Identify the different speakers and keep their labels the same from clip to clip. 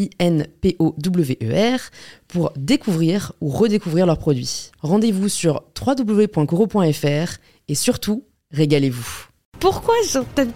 Speaker 1: I-N-P-O-W-E-R, pour découvrir ou redécouvrir leurs produits. Rendez-vous sur www.coro.fr et surtout, régalez-vous.
Speaker 2: Pourquoi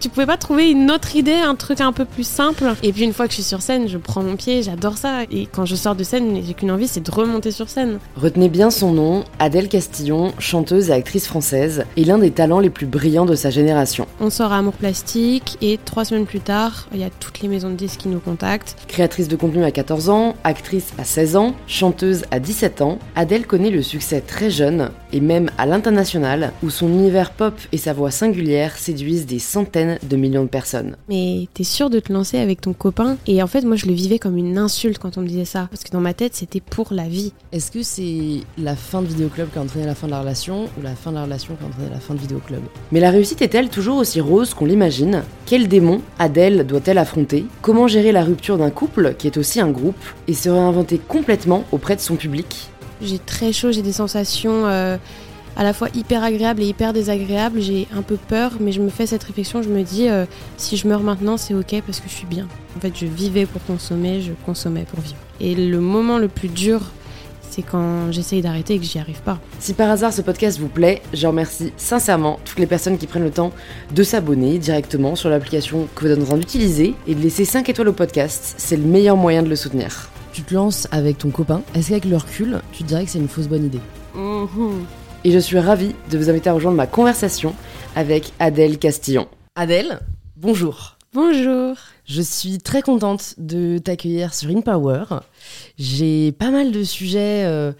Speaker 2: tu pouvais pas trouver une autre idée, un truc un peu plus simple? Et puis une fois que je suis sur scène, je prends mon pied, j'adore ça. Et quand je sors de scène, j'ai qu'une envie, c'est de remonter sur scène.
Speaker 1: Retenez bien son nom, Adèle Castillon, chanteuse et actrice française, et l'un des talents les plus brillants de sa génération.
Speaker 2: On sort à Amour Plastique et trois semaines plus tard, il y a toutes les maisons de disques qui nous contactent.
Speaker 1: Créatrice de contenu à 14 ans, actrice à 16 ans, chanteuse à 17 ans, Adèle connaît le succès très jeune, et même à l'international, où son univers pop et sa voix singulière séduisent des centaines de millions de personnes.
Speaker 2: Mais t'es sûr de te lancer avec ton copain? Et en fait, moi, je le vivais comme une insulte quand on me disait ça, parce que dans ma tête, c'était pour la vie.
Speaker 1: Est-ce que c'est la fin de vidéoclub qui a entraîné la fin de la relation, ou la fin de la relation qui a entraîné la fin de vidéoclub? Mais la réussite est-elle toujours aussi rose qu'on l'imagine? Quel démon Adèle doit-elle affronter? Comment gérer la rupture d'un couple qui est aussi un groupe et se réinventer complètement auprès de son public?
Speaker 2: J'ai très chaud, j'ai des sensations euh, à la fois hyper agréables et hyper désagréables. J'ai un peu peur, mais je me fais cette réflexion. Je me dis, euh, si je meurs maintenant, c'est ok parce que je suis bien. En fait, je vivais pour consommer, je consommais pour vivre. Et le moment le plus dur, c'est quand j'essaye d'arrêter et que j'y arrive pas.
Speaker 1: Si par hasard ce podcast vous plaît, je remercie sincèrement toutes les personnes qui prennent le temps de s'abonner directement sur l'application que vous êtes en train d'utiliser et de laisser 5 étoiles au podcast. C'est le meilleur moyen de le soutenir tu te lances avec ton copain, est-ce qu'avec le recul, tu te dirais que c'est une fausse bonne idée? Mhm. Et je suis ravie de vous inviter à rejoindre ma conversation avec Adèle Castillon. Adèle, bonjour.
Speaker 2: Bonjour.
Speaker 1: Je suis très contente de t'accueillir sur InPower. J'ai pas mal de sujets euh,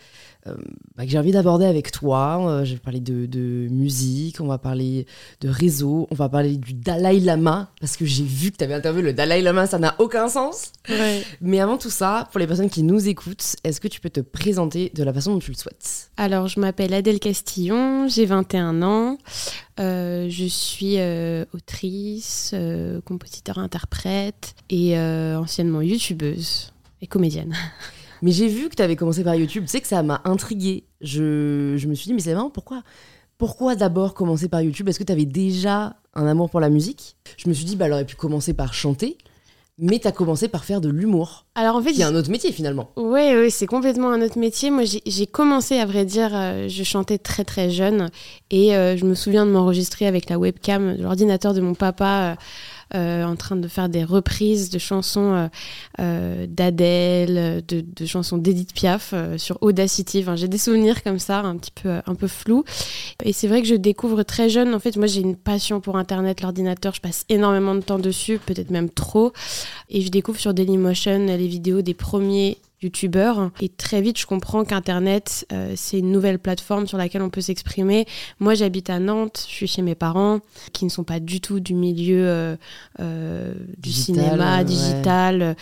Speaker 1: bah, que j'ai envie d'aborder avec toi. Euh, je vais parler de, musique, on va parler de réseau, on va parler du Dalai Lama, parce que j'ai vu que tu avais interviewé le Dalai Lama, ça n'a aucun sens. Mais avant tout ça, pour les personnes qui nous écoutent, est-ce que tu peux te présenter de la façon dont tu le souhaites?
Speaker 2: Alors, je m'appelle Adèle Castillon, j'ai 21 ans. Euh, je suis autrice, compositeur-interprète et anciennement youtubeuse et comédienne.
Speaker 1: Mais j'ai vu que tu avais commencé par YouTube. Tu sais que ça m'a intriguée. Je, je, me suis dit, mais c'est vraiment pourquoi pourquoi d'abord commencer par YouTube? Est-ce que tu avais déjà un amour pour la musique? Je me suis dit, bah, elle aurait pu commencer par chanter. Mais tu as commencé par faire de l'humour. Alors en fait, y a un autre métier finalement.
Speaker 2: Oui, oui, c'est complètement un autre métier. Moi, j'ai commencé, à vrai dire, euh, je chantais très très jeune et euh, je me souviens de m'enregistrer avec la webcam de l'ordinateur de mon papa. Euh, en train de faire des reprises de chansons euh, euh, d'Adèle, de, chansons d'Edith Piaf sur Audacity. j'ai des souvenirs comme ça, un petit peu, un peu flous. Et c'est vrai que je découvre très jeune. En fait, moi, j'ai une passion pour Internet, l'ordinateur. Je passe énormément de temps dessus, peut-être même trop. Et je découvre sur Dailymotion les vidéos des premiers youtubeur. Et très vite, je comprends qu'Internet, euh, c'est une nouvelle plateforme sur laquelle on peut s'exprimer. Moi, j'habite à Nantes, je suis chez mes parents, qui ne sont pas du tout du milieu euh, euh, du cinéma, digital.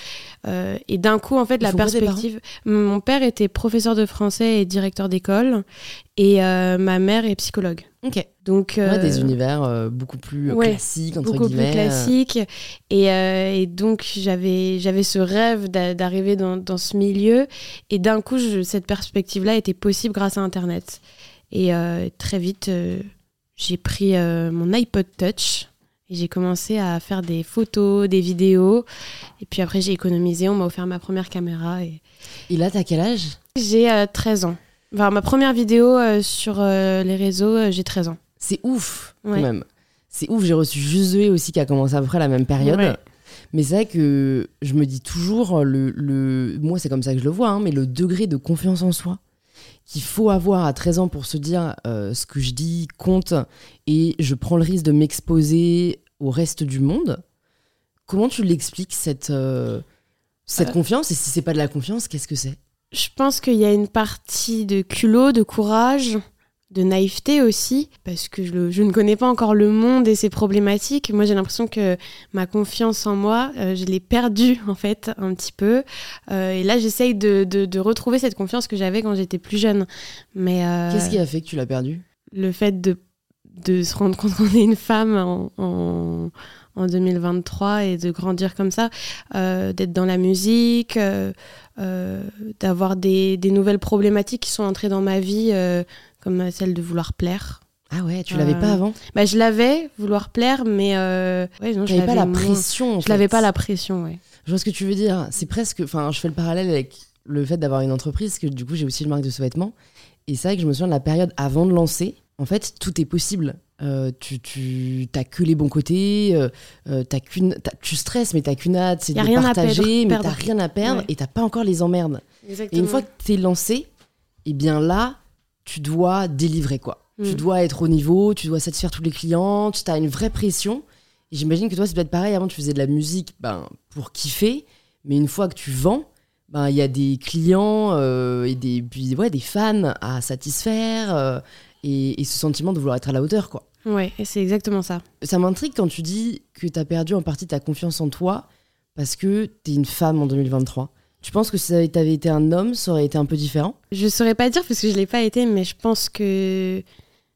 Speaker 2: et d'un coup, en fait, la perspective... Mon père était professeur de français et directeur d'école, et ma mère est psychologue.
Speaker 1: Ok. Donc des univers beaucoup plus classiques entre
Speaker 2: beaucoup plus classiques. Et, et donc j'avais j'avais ce rêve d'arriver dans, dans, ce milieu. Et d'un coup cette perspective là était possible grâce à internet. Et euh, très vite euh, j'ai pris euh, mon iPod Touch et j'ai commencé à faire des photos des vidéos. Et puis après j'ai économisé. On m'a offert ma première caméra et,
Speaker 1: et là t'as quel âge?
Speaker 2: J'ai 13 ans enfin, ma première vidéo sur les réseaux j'ai 13 ans
Speaker 1: c'est ouf, quand même. C'est ouf, j'ai reçu Josué aussi qui a commencé à peu près la même période. Mais c'est vrai que je me dis toujours, le, le... moi c'est comme ça que je le vois, hein, mais le degré de confiance en soi qu'il faut avoir à 13 ans pour se dire euh, ce que je dis compte et je prends le risque de m'exposer au reste du monde. Comment tu l'expliques cette, euh, cette
Speaker 2: Euh.
Speaker 1: confiance? Et si c'est pas de la confiance, qu'est-ce que c'est?
Speaker 2: Je pense qu'il y a une partie de culot, de courage, de naïveté aussi, parce que je, ne connais pas encore le monde et ses problématiques. Moi, j'ai l'impression que ma confiance en moi, euh, je l'ai perdue en fait un petit peu. Euh, et là, j'essaye de, de- de retrouver cette confiance que j'avais quand j'étais plus jeune. Mais euh,
Speaker 1: Qu'est-ce qui a fait que tu l'as perdu
Speaker 2: le fait de, de se rendre compte qu'on est une femme en, en, en 2023 et de grandir comme ça, euh, d'être dans la musique, euh, euh, d'avoir des, des nouvelles problématiques qui sont entrées dans ma vie, comme celle de vouloir plaire.
Speaker 1: Ah ouais, tu l'avais pas avant?
Speaker 2: Bah, je l'avais, vouloir plaire, mais ouais, non, je
Speaker 1: n'avais pas la
Speaker 2: moins.
Speaker 1: pression. en
Speaker 2: Je l'avais pas la pression, ouais.
Speaker 1: Je vois ce que tu veux dire. C'est presque. Enfin, je fais le parallèle avec le fait d'avoir une entreprise, parce que du coup, j'ai aussi une marque de sous-vêtements. Et c'est vrai que je me souviens de la période avant de lancer. En fait, tout est possible. Euh, tu tu t'as que les bons côtés. euh, euh, t'as qu'une, tu stresses, mais t'as qu'une hâte, c'est de
Speaker 2: a rien à
Speaker 1: partager,
Speaker 2: perdre-
Speaker 1: mais t'as rien à perdre
Speaker 2: Ouais.
Speaker 1: et t'as pas encore les emmerdes. Et une fois que t'es lancé, et bien là, tu dois délivrer quoi. Tu
Speaker 2: Mm.
Speaker 1: dois être au niveau, tu dois satisfaire tous les clients, tu as une vraie pression. J'imagine que toi, c'est peut-être pareil. Avant, tu faisais de la musique ben, pour kiffer, mais une fois que tu vends, ben, il y a des clients euh, et des, puis, ouais, des fans à satisfaire et, et ce sentiment de vouloir être à la hauteur. quoi.
Speaker 2: Ouais, et c'est exactement ça.
Speaker 1: Ça m'intrigue quand tu dis que tu as perdu en partie ta confiance en toi parce que tu es une femme en 2023. Tu penses que si tu avais été un homme, ça aurait été un peu différent?
Speaker 2: Je saurais pas dire parce que je l'ai pas été, mais je pense que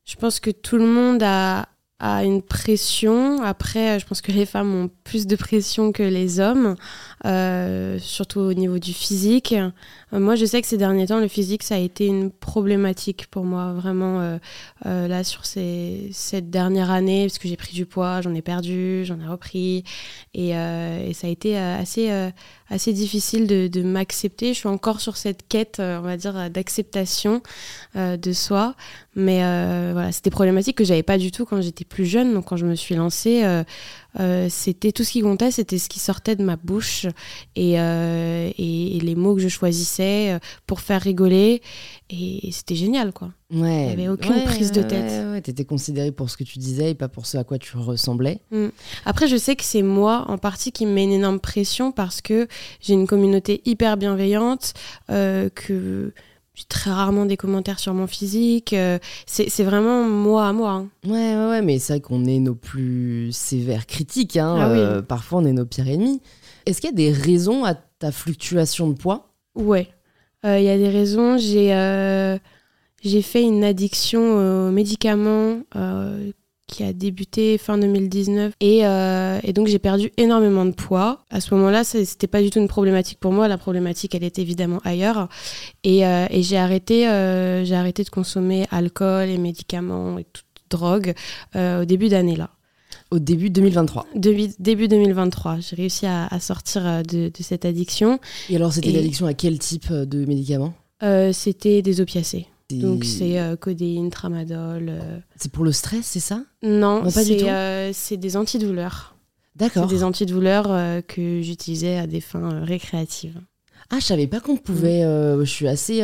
Speaker 2: je pense que tout le monde a, a une pression. Après, je pense que les femmes ont plus de pression que les hommes, euh, surtout au niveau du physique. Euh, moi, je sais que ces derniers temps, le physique, ça a été une problématique pour moi, vraiment euh, euh, là sur ces, cette dernière année, parce que j'ai pris du poids, j'en ai perdu, j'en ai repris, et, euh, et ça a été assez assez difficile de, de m'accepter. Je suis encore sur cette quête, euh, on va dire, euh, d'acceptation euh, de soi. Mais euh, voilà, c'était problématique que j'avais pas du tout quand j'étais plus jeune. Donc quand je me suis lancée, euh, c'était tout ce qui comptait, c'était ce qui sortait de ma bouche et, euh, et, et les mots que je choisissais euh, pour faire rigoler. Et, et c'était génial, quoi.
Speaker 1: Ouais.
Speaker 2: Il y avait aucune prise de tête.
Speaker 1: Ouais, ouais, t'étais considérée pour ce que tu disais et pas pour ce à quoi tu ressemblais.
Speaker 2: Après, je sais que c'est moi en partie qui me met une énorme pression parce que j'ai une communauté hyper bienveillante, euh, que j'ai très rarement des commentaires sur mon physique. euh, c'est vraiment moi à moi. hein.
Speaker 1: Ouais, ouais, ouais, mais c'est vrai qu'on est nos plus sévères critiques. Hein.
Speaker 2: Ah oui.
Speaker 1: euh, parfois, on est nos pires ennemis. Est-ce qu'il y a des raisons à ta fluctuation de poids?
Speaker 2: Ouais. Il y a des raisons. J'ai euh, j'ai fait une addiction aux médicaments euh, qui a débuté fin 2019. Et, euh, et donc, j'ai perdu énormément de poids. À ce moment-là, c'était pas du tout une problématique pour moi. La problématique, elle était évidemment ailleurs. Et, euh, et j'ai arrêté, euh, j'ai arrêté de consommer alcool et médicaments et toute drogue euh, au début d'année là.
Speaker 1: au début 2023
Speaker 2: Début, début 2023, j'ai réussi à, à sortir de, de cette addiction.
Speaker 1: Et alors, c'était l'addiction à quel type de médicaments?
Speaker 2: C'était des opiacés.
Speaker 1: C'est-
Speaker 2: Donc c'est euh, codéine, tramadol. euh.
Speaker 1: C'est pour le stress, c'est ça?
Speaker 2: Non,
Speaker 1: Non,
Speaker 2: c'est euh, c'est des antidouleurs. C'est
Speaker 1: D'accord.
Speaker 2: des antidouleurs euh, que j'utilisais à des fins euh, récréatives.
Speaker 1: Ah, je savais pas qu'on pouvait.
Speaker 2: Mm.
Speaker 1: je suis assez.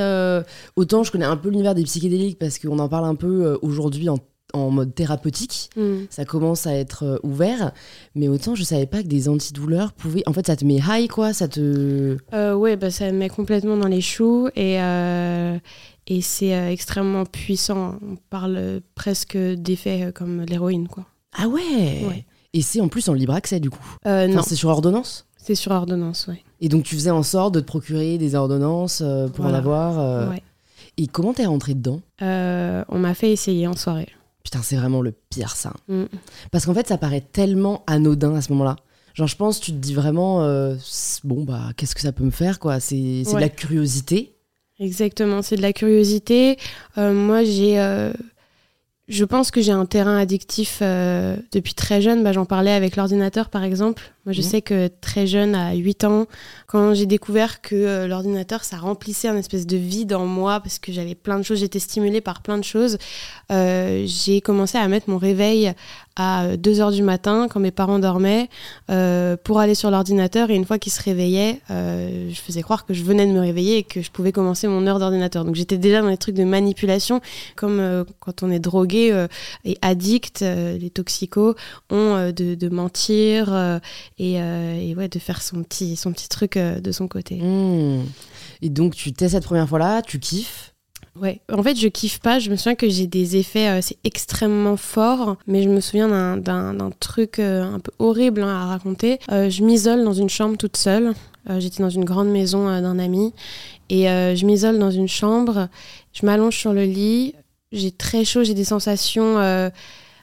Speaker 1: autant je connais un peu l'univers des psychédéliques parce qu'on en parle un peu aujourd'hui en, en mode thérapeutique.
Speaker 2: Mm.
Speaker 1: Ça commence à être ouvert, mais autant je savais pas que des antidouleurs pouvaient. En fait, ça te met high, quoi. Ça te.
Speaker 2: Euh, ouais, bah, ça me met complètement dans les choux et, euh, et c'est euh, extrêmement puissant. On parle euh, presque d'effets euh, comme l'héroïne, quoi.
Speaker 1: Ah ouais.
Speaker 2: Ouais.
Speaker 1: Et c'est en plus en libre accès du coup. Enfin,
Speaker 2: non,
Speaker 1: c'est sur ordonnance.
Speaker 2: c'est sur ordonnance, ouais.
Speaker 1: Et donc tu faisais en sorte de te procurer des ordonnances pour en avoir.
Speaker 2: Ouais.
Speaker 1: Et comment t'es rentrée dedans
Speaker 2: on m'a fait essayer en soirée.
Speaker 1: Putain, c'est vraiment le pire ça.
Speaker 2: Mm.
Speaker 1: Parce qu'en fait, ça paraît tellement anodin à ce moment-là. Genre, je pense, tu te dis vraiment, euh, bon, bah, qu'est-ce que ça peut me faire, quoi C'est de la curiosité.
Speaker 2: Exactement, c'est de la curiosité. Euh, moi, j'ai, euh, je pense que j'ai un terrain addictif euh, depuis très jeune. Bah, J'en parlais avec l'ordinateur, par exemple. Moi, je
Speaker 1: Mhm.
Speaker 2: sais que très jeune, à 8 ans, quand j'ai découvert que euh, l'ordinateur, ça remplissait un espèce de vide en moi parce que j'avais plein de choses, j'étais stimulée par plein de choses, euh, j'ai commencé à mettre mon réveil à 2 heures du matin quand mes parents dormaient euh, pour aller sur l'ordinateur et une fois qu'ils se réveillaient, euh, je faisais croire que je venais de me réveiller et que je pouvais commencer mon heure d'ordinateur. Donc j'étais déjà dans les trucs de manipulation, comme euh, quand on est drogué euh, et addict, euh, les toxicos ont euh, de, de mentir euh, et, euh, et ouais, de faire son petit, son petit truc euh, de son côté.
Speaker 1: Hmm. Et donc, tu t'es cette première fois-là, tu kiffes?
Speaker 2: Ouais, en fait, je kiffe pas. Je me souviens que j'ai des effets, euh, c'est extrêmement fort, mais je me souviens d'un- truc euh, un peu horrible hein, à raconter. Euh, je m'isole dans une chambre toute seule. J'étais dans une grande maison d'un ami et je m'isole dans une chambre. Je m'allonge sur le lit. J'ai très chaud, j'ai des sensations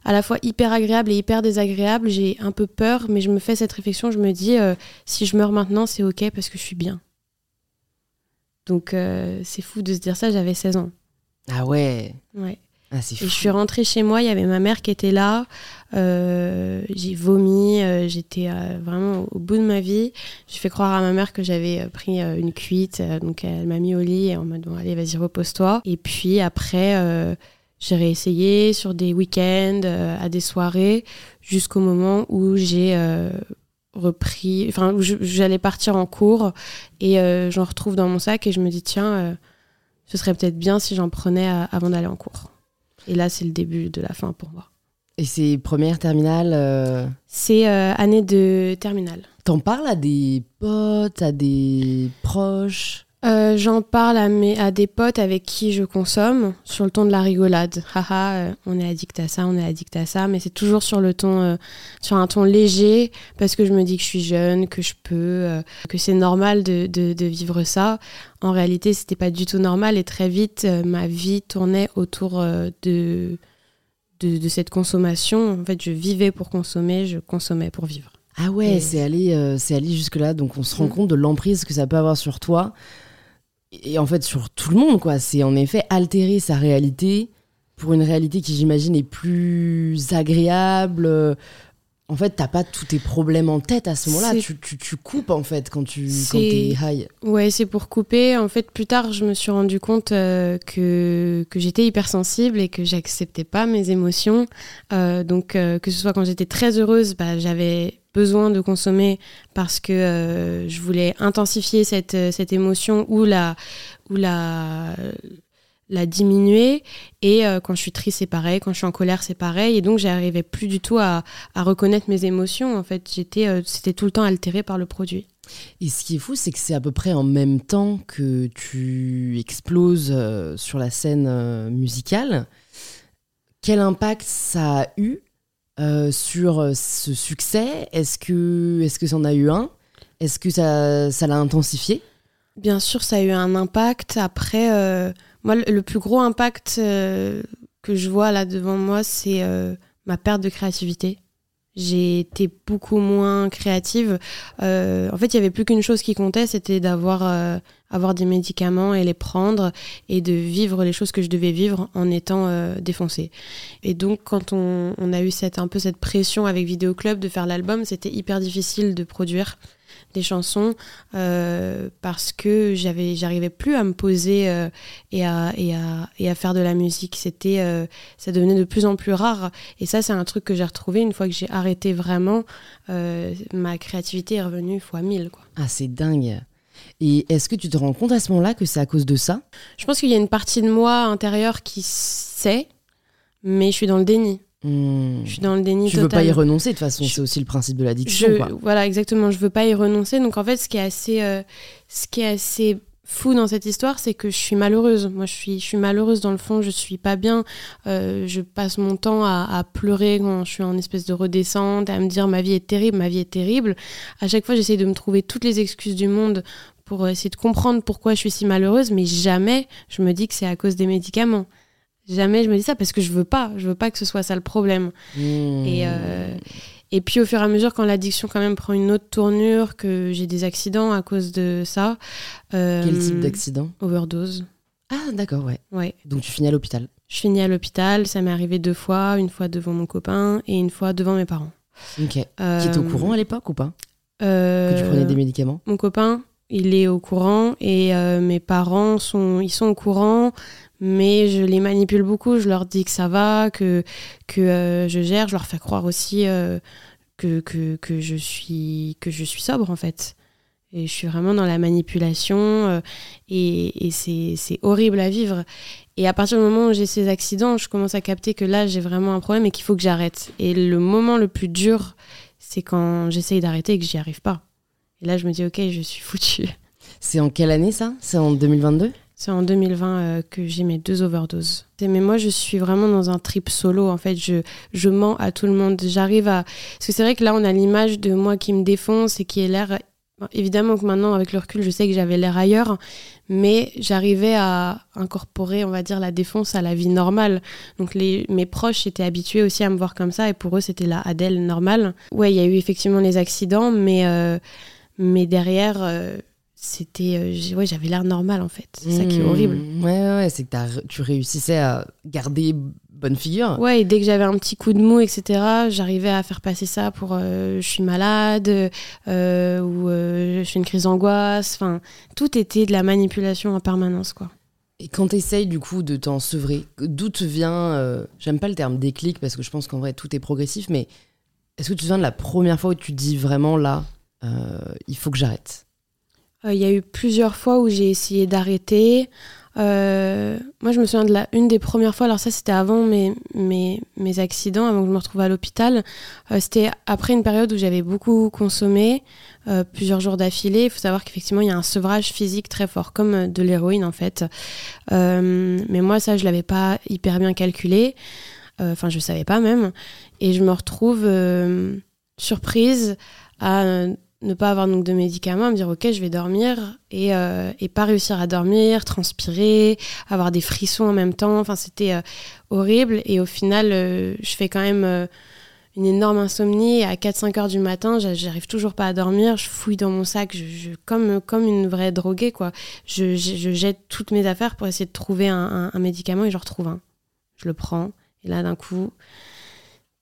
Speaker 2: à la fois hyper agréables et hyper désagréables. J'ai un peu peur, mais je me fais cette réflexion. Je me dis, euh, si je meurs maintenant, c'est ok parce que je suis bien. Donc euh, c'est fou de se dire ça. J'avais 16 ans.
Speaker 1: Ah ouais.
Speaker 2: Ouais.
Speaker 1: Ah,
Speaker 2: Et
Speaker 1: fou.
Speaker 2: je suis rentrée chez moi, il y avait ma mère qui était là. Euh, j'ai vomi, euh, j'étais euh, vraiment au bout de ma vie. J'ai fait croire à ma mère que j'avais pris une cuite, donc elle m'a mis au lit et en mode bon, allez, vas-y, repose-toi. Et puis après, j'ai réessayé sur des week-ends, euh, à des soirées, jusqu'au moment où j'ai euh, repris, enfin, où j'allais partir en cours et euh, j'en retrouve dans mon sac et je me dis tiens, euh, ce serait peut-être bien si j'en prenais avant d'aller en cours. Et là, c'est le début de la fin pour moi.
Speaker 1: Et ces premières terminales, euh,
Speaker 2: C'est année de terminale.
Speaker 1: t'en parles à des potes, à des proches?
Speaker 2: Euh, J'en parle à, mes, à des potes avec qui je consomme sur le ton de la rigolade. Haha, euh, on est addict à ça, on est addict à ça, mais c'est toujours sur le ton, euh, sur un ton léger parce que je me dis que je suis jeune, que je peux, que c'est normal de, de, de vivre ça. En réalité, c'était pas du tout normal et très vite, ma vie tournait autour de, de, de cette consommation. En fait, je vivais pour consommer, je consommais pour vivre.
Speaker 1: Ah ouais,
Speaker 2: Et-
Speaker 1: c'est allé, euh, allé jusque-là. Donc on se rend
Speaker 2: Mm.
Speaker 1: compte de l'emprise que ça peut avoir sur toi. Et en fait, sur tout le monde, quoi. C'est en effet altérer sa réalité pour une réalité qui, j'imagine, est plus agréable. En fait, t'as pas tous tes problèmes en tête à ce moment-là. Tu, tu, tu coupes, en fait, quand tu quand t'es high.
Speaker 2: Ouais, c'est pour couper. En fait, plus tard, je me suis rendu compte euh, que, que j'étais hypersensible et que j'acceptais pas mes émotions. Euh, donc, euh, que ce soit quand j'étais très heureuse, bah, j'avais besoin de consommer parce que euh, je voulais intensifier cette, euh, cette émotion ou la, ou la, la diminuer. Et euh, quand je suis triste, c'est pareil. Quand je suis en colère, c'est pareil. Et donc, j'arrivais plus du tout à, à reconnaître mes émotions. En fait, j'étais, c'était tout le temps altéré par le produit.
Speaker 1: Et ce qui est fou, c'est que c'est à peu près en même temps que tu exploses sur la scène musicale. Quel impact ça a eu euh, sur euh, ce succès Est-ce que, est que ça en a eu un? Est-ce que ça, ça l'a intensifié?
Speaker 2: Bien sûr, ça a eu un impact. Après, euh, moi, le, plus gros impact que je vois là devant moi, c'est ma perte de créativité. J'ai été beaucoup moins créative. En fait, il y avait plus qu'une chose qui comptait, c'était d'avoir avoir des médicaments et les prendre et de vivre les choses que je devais vivre en étant euh, défoncée. Et donc, quand on, on a eu cette, un peu cette pression avec Vidéo Club de faire l'album, c'était hyper difficile de produire des chansons euh, parce que j'avais j'arrivais plus à me poser euh, et, à, et, à, et à faire de la musique c'était euh, ça devenait de plus en plus rare et ça c'est un truc que j'ai retrouvé une fois que j'ai arrêté vraiment euh, ma créativité est revenue fois mille quoi
Speaker 1: Ah, c'est dingue. Et est-ce que tu te rends compte à ce moment-là que c'est à cause de ça?
Speaker 2: Je pense qu'il y a une partie de moi intérieure qui sait mais je suis dans le déni
Speaker 1: Hmm.
Speaker 2: je suis dans le déni
Speaker 1: Tu veux pas y renoncer, de toute façon, c'est aussi le principe de l'addiction.
Speaker 2: Voilà, exactement. Je veux pas y renoncer. Donc en fait, ce qui est assez, euh, ce qui est assez fou dans cette histoire, c'est que je suis malheureuse. Moi, je suis, je suis malheureuse dans le fond. Je suis pas bien. Euh, je passe mon temps à, à pleurer quand je suis en espèce de redescente, à me dire ma vie est terrible, ma vie est terrible. À chaque fois, j'essaie de me trouver toutes les excuses du monde pour essayer de comprendre pourquoi je suis si malheureuse, mais jamais je me dis que c'est à cause des médicaments. Jamais je me dis ça parce que je veux pas. Je veux pas que ce soit ça le problème.
Speaker 1: Hmm.
Speaker 2: Et, euh, et puis au fur et à mesure, quand l'addiction quand même prend une autre tournure, que j'ai des accidents à cause de ça. euh,
Speaker 1: Quel type d'accident?
Speaker 2: Overdose.
Speaker 1: Ah, d'accord, ouais.
Speaker 2: Ouais.
Speaker 1: Donc tu finis à l'hôpital?
Speaker 2: Je finis à l'hôpital, ça m'est arrivé deux fois, une fois devant mon copain et une fois devant mes parents.
Speaker 1: Ok.
Speaker 2: Euh,
Speaker 1: Qui était au courant à l'époque ou pas? Que tu prenais des médicaments?
Speaker 2: Mon copain, il est au courant et mes parents sont, ils sont au courant, mais je les manipule beaucoup. Je leur dis que ça va, que, que je gère. Je leur fais croire aussi que, que, que, je suis, que je suis sobre en fait. Et je suis vraiment dans la manipulation euh, et, et c'est horrible à vivre. Et à partir du moment où j'ai ces accidents, je commence à capter que là, j'ai vraiment un problème et qu'il faut que j'arrête. Et le moment le plus dur, c'est quand j'essaye d'arrêter et que j'y arrive pas. Et là, je me dis, ok, je suis foutue.
Speaker 1: C'est en quelle année ça? C'est en 2022
Speaker 2: c'est en 2020 euh, que j'ai mes deux overdoses. Mais moi, je suis vraiment dans un trip solo. En fait, je, je mens à tout le monde. J'arrive à. Parce que c'est vrai que là, on a l'image de moi qui me défonce et qui est l'air. Évidemment que maintenant, avec le recul, je sais que j'avais l'air ailleurs, mais j'arrivais à incorporer, on va dire, la défonce à la vie normale. Donc les, mes proches étaient habitués aussi à me voir comme ça, et pour eux, c'était la Adèle normale. Ouais, il y a eu effectivement les accidents, mais, euh, mais derrière, euh, c'était euh, ouais j'avais l'air normal en fait. C'est ça qui est horrible.
Speaker 1: Mmh. ouais ouais, c'est que tu réussissais à garder bonne figure.
Speaker 2: Ouais et dès que j'avais un petit coup de mou etc j'arrivais à faire passer ça pour euh, je suis malade euh, ou je fais une crise d'angoisse. Enfin tout était de la manipulation en permanence quoi.
Speaker 1: Et quand tu essayes du coup de t'en sevrer d'où te vient j'aime pas le terme déclic parce que je pense qu'en vrai tout est progressif mais est-ce que tu te souviens de la première fois où tu dis vraiment là il faut que j'arrête
Speaker 2: euh, il y a eu plusieurs fois où j'ai essayé d'arrêter. Euh, moi, je me souviens de la une des premières fois. Alors ça, c'était avant mes, mes, mes, accidents, avant que je me retrouve à l'hôpital. Euh, c'était après une période où j'avais beaucoup consommé, plusieurs jours d'affilée. Il faut savoir qu'effectivement, il y a un sevrage physique très fort, comme de l'héroïne en fait. mais moi, ça, je l'avais pas hyper bien calculé. Enfin, je savais pas même. Et je me retrouve surprise à ne pas avoir donc de médicaments, me dire ok je vais dormir et, euh, et, pas réussir à dormir, transpirer, avoir des frissons en même temps, enfin c'était euh, horrible. Et au final euh, je fais quand même une énorme insomnie. À 4-5 heures du matin, j'arrive toujours pas à dormir, je fouille dans mon sac, je, comme, comme une vraie droguée quoi, je, je, jette toutes mes affaires pour essayer de trouver un, un médicament et je retrouve un, je le prends et là d'un coup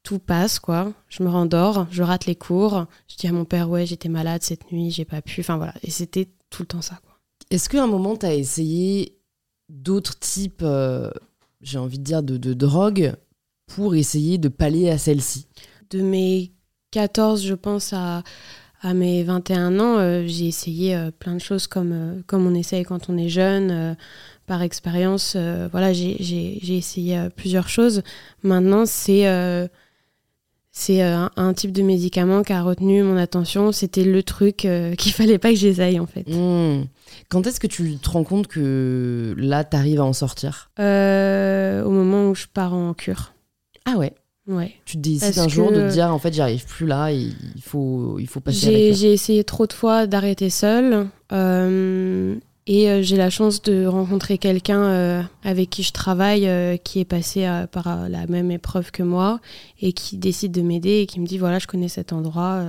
Speaker 2: tout passe, quoi. Je me rendors, je rate les cours. Je dis à mon père, ouais, j'étais malade cette nuit, j'ai pas pu. Enfin voilà. Et c'était tout le temps ça, quoi.
Speaker 1: Est-ce qu'à un moment, tu as essayé d'autres types, euh, j'ai envie de dire, de, de drogue pour essayer de pallier à celle-ci?
Speaker 2: De mes 14, je pense, à, à mes 21 ans, euh, j'ai essayé euh, plein de choses comme, comme on essaye quand on est jeune. par expérience, voilà, j'ai essayé plusieurs choses. Maintenant, c'est c'est euh, un, type de médicament qui a retenu mon attention. C'était le truc euh, qu'il fallait pas que j'essaye en fait.
Speaker 1: Hmm. Quand est-ce que tu te rends compte que là, tu arrives à en sortir?
Speaker 2: Euh, Au moment où je pars en cure.
Speaker 1: Ah ouais?
Speaker 2: Ouais.
Speaker 1: Tu te décides un jour de te dire en fait j'arrive plus là, il faut, il faut passer
Speaker 2: J'ai essayé trop de fois d'arrêter seule. Et euh, j'ai la chance de rencontrer quelqu'un euh, avec qui je travaille, euh, qui est passé par la même épreuve que moi et qui décide de m'aider et qui me dit voilà, je connais cet endroit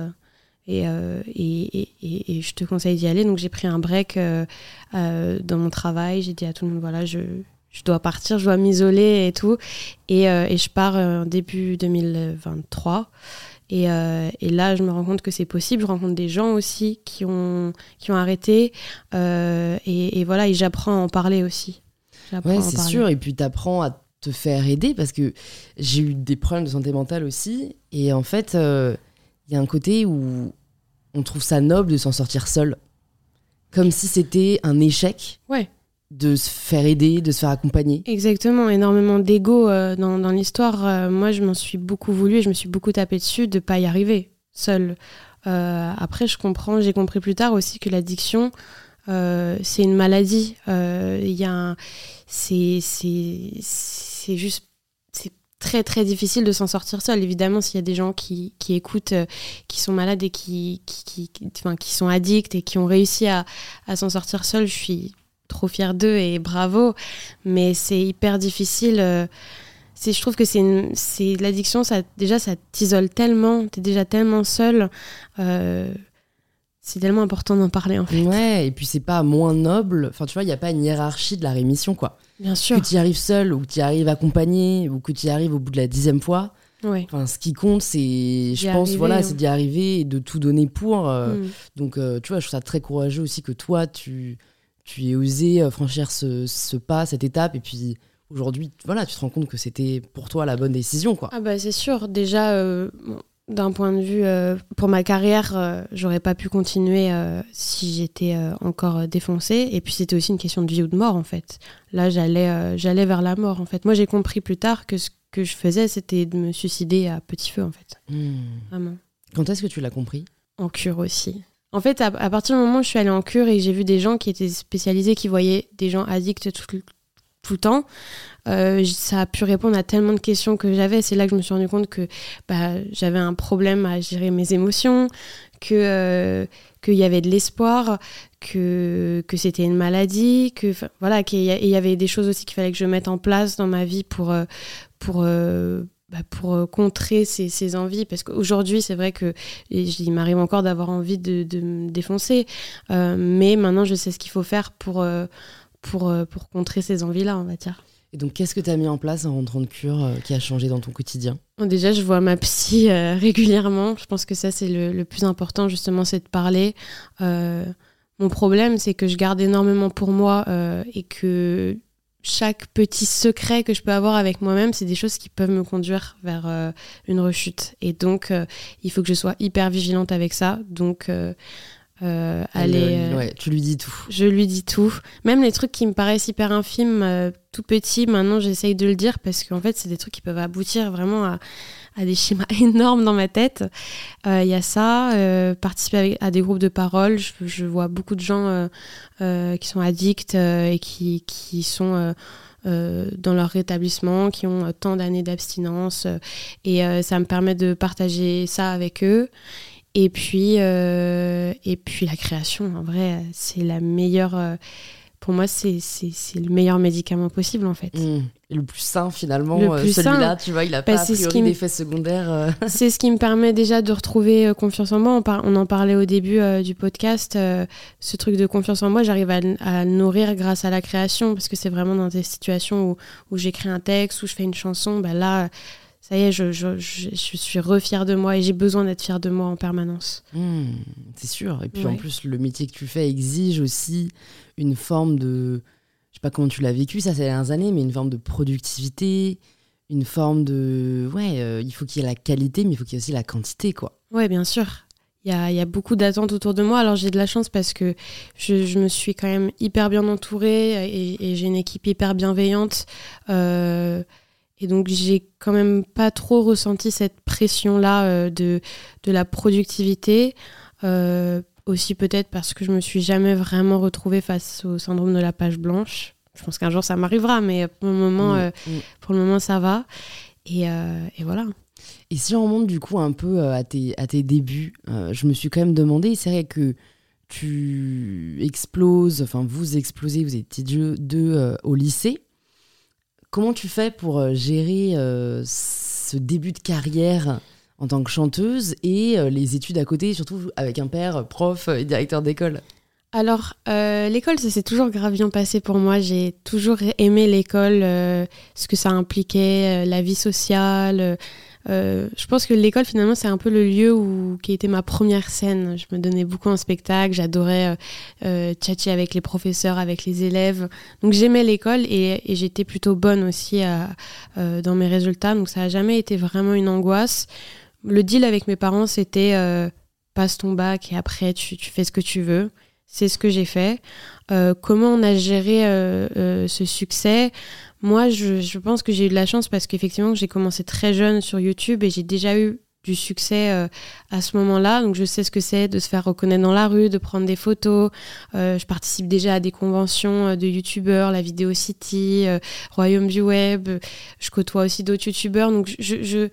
Speaker 2: et, et, et, et, je te conseille d'y aller. Donc j'ai pris un break dans mon travail. J'ai dit à tout le monde voilà, je, je dois partir, je dois m'isoler et tout. Et, et je pars en début 2023. Euh, et, là, je me rends compte que c'est possible. Je rencontre des gens aussi qui ont, qui ont arrêté. Euh, et, voilà, et j'apprends à en parler aussi.
Speaker 1: Ouais, c'est sûr. Et puis, tu apprends à te faire aider parce que j'ai eu des problèmes de santé mentale aussi. Et en fait, euh, il y a un côté où on trouve ça noble de s'en sortir seul. Comme si c'était un échec.
Speaker 2: Ouais
Speaker 1: de se faire aider, de se faire accompagner.
Speaker 2: Exactement, énormément d'ego euh, dans, l'histoire. Euh, moi, je m'en suis beaucoup voulu et je me suis beaucoup tapé dessus de pas y arriver seule. Euh, après, je comprends, j'ai compris plus tard aussi que l'addiction, c'est une maladie. Il a c'est, juste, très très difficile de s'en sortir seul. Évidemment, s'il y a des gens qui, qui écoutent, qui sont malades et qui, qui, qui, enfin, qui sont addicts et qui ont réussi à, à s'en sortir seul, je suis trop fière d'eux et bravo. Mais c'est hyper difficile. Euh, c'est, je trouve que c'est, c'est l'addiction, ça, déjà, ça t'isole tellement. T'es déjà tellement seul. Euh, c'est tellement important d'en parler en fait.
Speaker 1: Ouais, et puis c'est pas moins noble. Enfin, tu vois, il n'y a pas une hiérarchie de la rémission, quoi.
Speaker 2: Bien sûr.
Speaker 1: Que tu y arrives seul ou que tu y arrives accompagné ou que tu y arrives au bout de la dixième fois.
Speaker 2: Ouais.
Speaker 1: Enfin, ce qui compte, c'est, je
Speaker 2: D'y
Speaker 1: pense,
Speaker 2: arriver,
Speaker 1: voilà,
Speaker 2: hein.
Speaker 1: c'est d'y arriver et de tout donner pour. euh,
Speaker 2: Mm.
Speaker 1: Donc, euh, tu vois, je trouve ça très courageux aussi que toi, tu, tu aies osé euh, franchir ce, ce pas, cette étape. Et puis, aujourd'hui, voilà, tu te rends compte que c'était pour toi la bonne décision, quoi.
Speaker 2: Ah bah c'est sûr. Déjà, euh, bon, d'un point de vue euh, pour ma carrière, euh, j'aurais pas pu continuer si j'étais encore défoncée. Et puis c'était aussi une question de vie ou de mort en fait. Là, j'allais j'allais vers la mort en fait. Moi, j'ai compris plus tard que ce que je faisais, c'était de me suicider à petit feu en fait.
Speaker 1: Hmm.
Speaker 2: Vraiment.
Speaker 1: Quand est-ce que tu l'as compris?
Speaker 2: En cure aussi. En fait, à, partir du moment où je suis allée en cure et que j'ai vu des gens qui étaient spécialisés, qui voyaient des gens addicts tout, le- temps, euh, ça a pu répondre à tellement de questions que j'avais. C'est là que je me suis rendu compte que bah, j'avais un problème à gérer mes émotions, que euh, qu'il y avait de l'espoir, que, que c'était une maladie, que voilà, qu'il y, y avait des choses aussi qu'il fallait que je mette en place dans ma vie pour euh, pour bah, pour euh, contrer ces, ces envies parce qu'aujourd'hui c'est vrai que et il m'arrive encore d'avoir envie de, de me défoncer Euh, mais maintenant je sais ce qu'il faut faire pour euh, pour pour contrer ces envies là on va dire
Speaker 1: Et donc, qu'est-ce que tu as mis en place en rentrant de cure euh, qui a changé dans ton quotidien?
Speaker 2: Déjà, je vois ma psy euh, régulièrement. Je pense que ça, c'est le, le plus important, justement, c'est de parler. Euh, mon problème, c'est que je garde énormément pour moi et que chaque petit secret que je peux avoir avec moi-même, c'est des choses qui peuvent me conduire vers euh, une rechute. Et donc, euh, il faut que je sois hyper vigilante avec ça. Donc, euh,
Speaker 1: ouais, tu lui dis tout.
Speaker 2: je lui dis tout. Même les trucs qui me paraissent hyper infimes, tout petits, maintenant j'essaye de le dire parce qu'en fait, c'est des trucs qui peuvent aboutir vraiment à, des schémas énormes dans ma tête. Euh, Il y a ça, euh, participer à des groupes de parole. Je, vois beaucoup de gens euh, euh, qui sont addicts euh, et qui, qui sont. euh, euh, dans leur rétablissement, qui ont euh, tant d'années d'abstinence. euh, et euh, ça me permet de partager ça avec eux. Et puis, euh, et puis la création, en vrai, c'est la meilleure. euh, pour moi, c'est le meilleur médicament possible, en fait.
Speaker 1: Hmm. Et Le plus sain, finalement,
Speaker 2: Le
Speaker 1: euh, celui-là, tu vois, il a
Speaker 2: Bah,
Speaker 1: pas a
Speaker 2: ce
Speaker 1: d'effets secondaires. euh.
Speaker 2: c'est ce qui me permet déjà de retrouver euh, confiance en moi. On, par- on en parlait au début du podcast. ce truc de confiance en moi, j'arrive à, à nourrir grâce à la création parce que c'est vraiment dans des situations où, où j'écris un texte, où je fais une chanson. Bah là, ça y est, je, je, je, je suis refière de moi et j'ai besoin d'être fière de moi en permanence.
Speaker 1: Hmm, c'est sûr. Et puis en plus, le métier que tu fais exige aussi une forme de. Sais pas comment tu l'as vécu ça ces dernières années, mais une forme de productivité, une forme de. Ouais, euh, il faut qu'il y ait la qualité, mais il faut qu'il y ait aussi la quantité, quoi.
Speaker 2: Ouais, bien sûr. Il y a, beaucoup d'attentes autour de moi. Alors j'ai de la chance parce que je, me suis quand même hyper bien entourée et, j'ai une équipe hyper bienveillante. Euh, et donc j'ai quand même pas trop ressenti cette pression-là euh, de, de la productivité. Aussi peut-être parce que je me suis jamais vraiment retrouvée face au syndrome de la page blanche. Je pense qu'un jour ça m'arrivera, mais pour le moment,
Speaker 1: Hmm,
Speaker 2: euh,
Speaker 1: hmm.
Speaker 2: pour le moment ça va. Et, euh, et voilà.
Speaker 1: Et si on remonte du coup un peu euh, à tes, à tes débuts, euh, je me suis quand même demandé, c'est vrai que tu exploses, enfin vous explosez, vous étiez deux, deux, euh, au lycée. Comment tu fais pour gérer euh, ce début de carrière en tant que chanteuse et euh, les études à côté, surtout avec un père prof et directeur d'école
Speaker 2: Alors, euh, l'école, ça s'est toujours grave bien passé pour moi. J'ai toujours aimé l'école, euh, ce que ça impliquait, euh, la vie sociale. euh, euh, je pense que l'école, finalement, c'est un peu le lieu où, qui était ma première scène. Je me donnais beaucoup en spectacle, j'adorais euh, euh, tchatcher avec les professeurs, avec les élèves. Donc j'aimais l'école et, j'étais plutôt bonne aussi euh, dans mes résultats. Donc ça n'a jamais été vraiment une angoisse. Le deal avec mes parents, c'était euh, passe ton bac et après tu, tu fais ce que tu veux. C'est ce que j'ai fait. Euh, comment on a géré euh, euh, ce succès? Moi, je, je pense que j'ai eu de la chance parce qu'effectivement, j'ai commencé très jeune sur YouTube et j'ai déjà eu du succès euh, à ce moment-là. Donc, je sais ce que c'est de se faire reconnaître dans la rue, de prendre des photos. Euh, je participe déjà à des conventions de YouTubeurs, la Vidéo City, Royaume du Web. Je côtoie aussi d'autres YouTubeurs. Donc, je, je,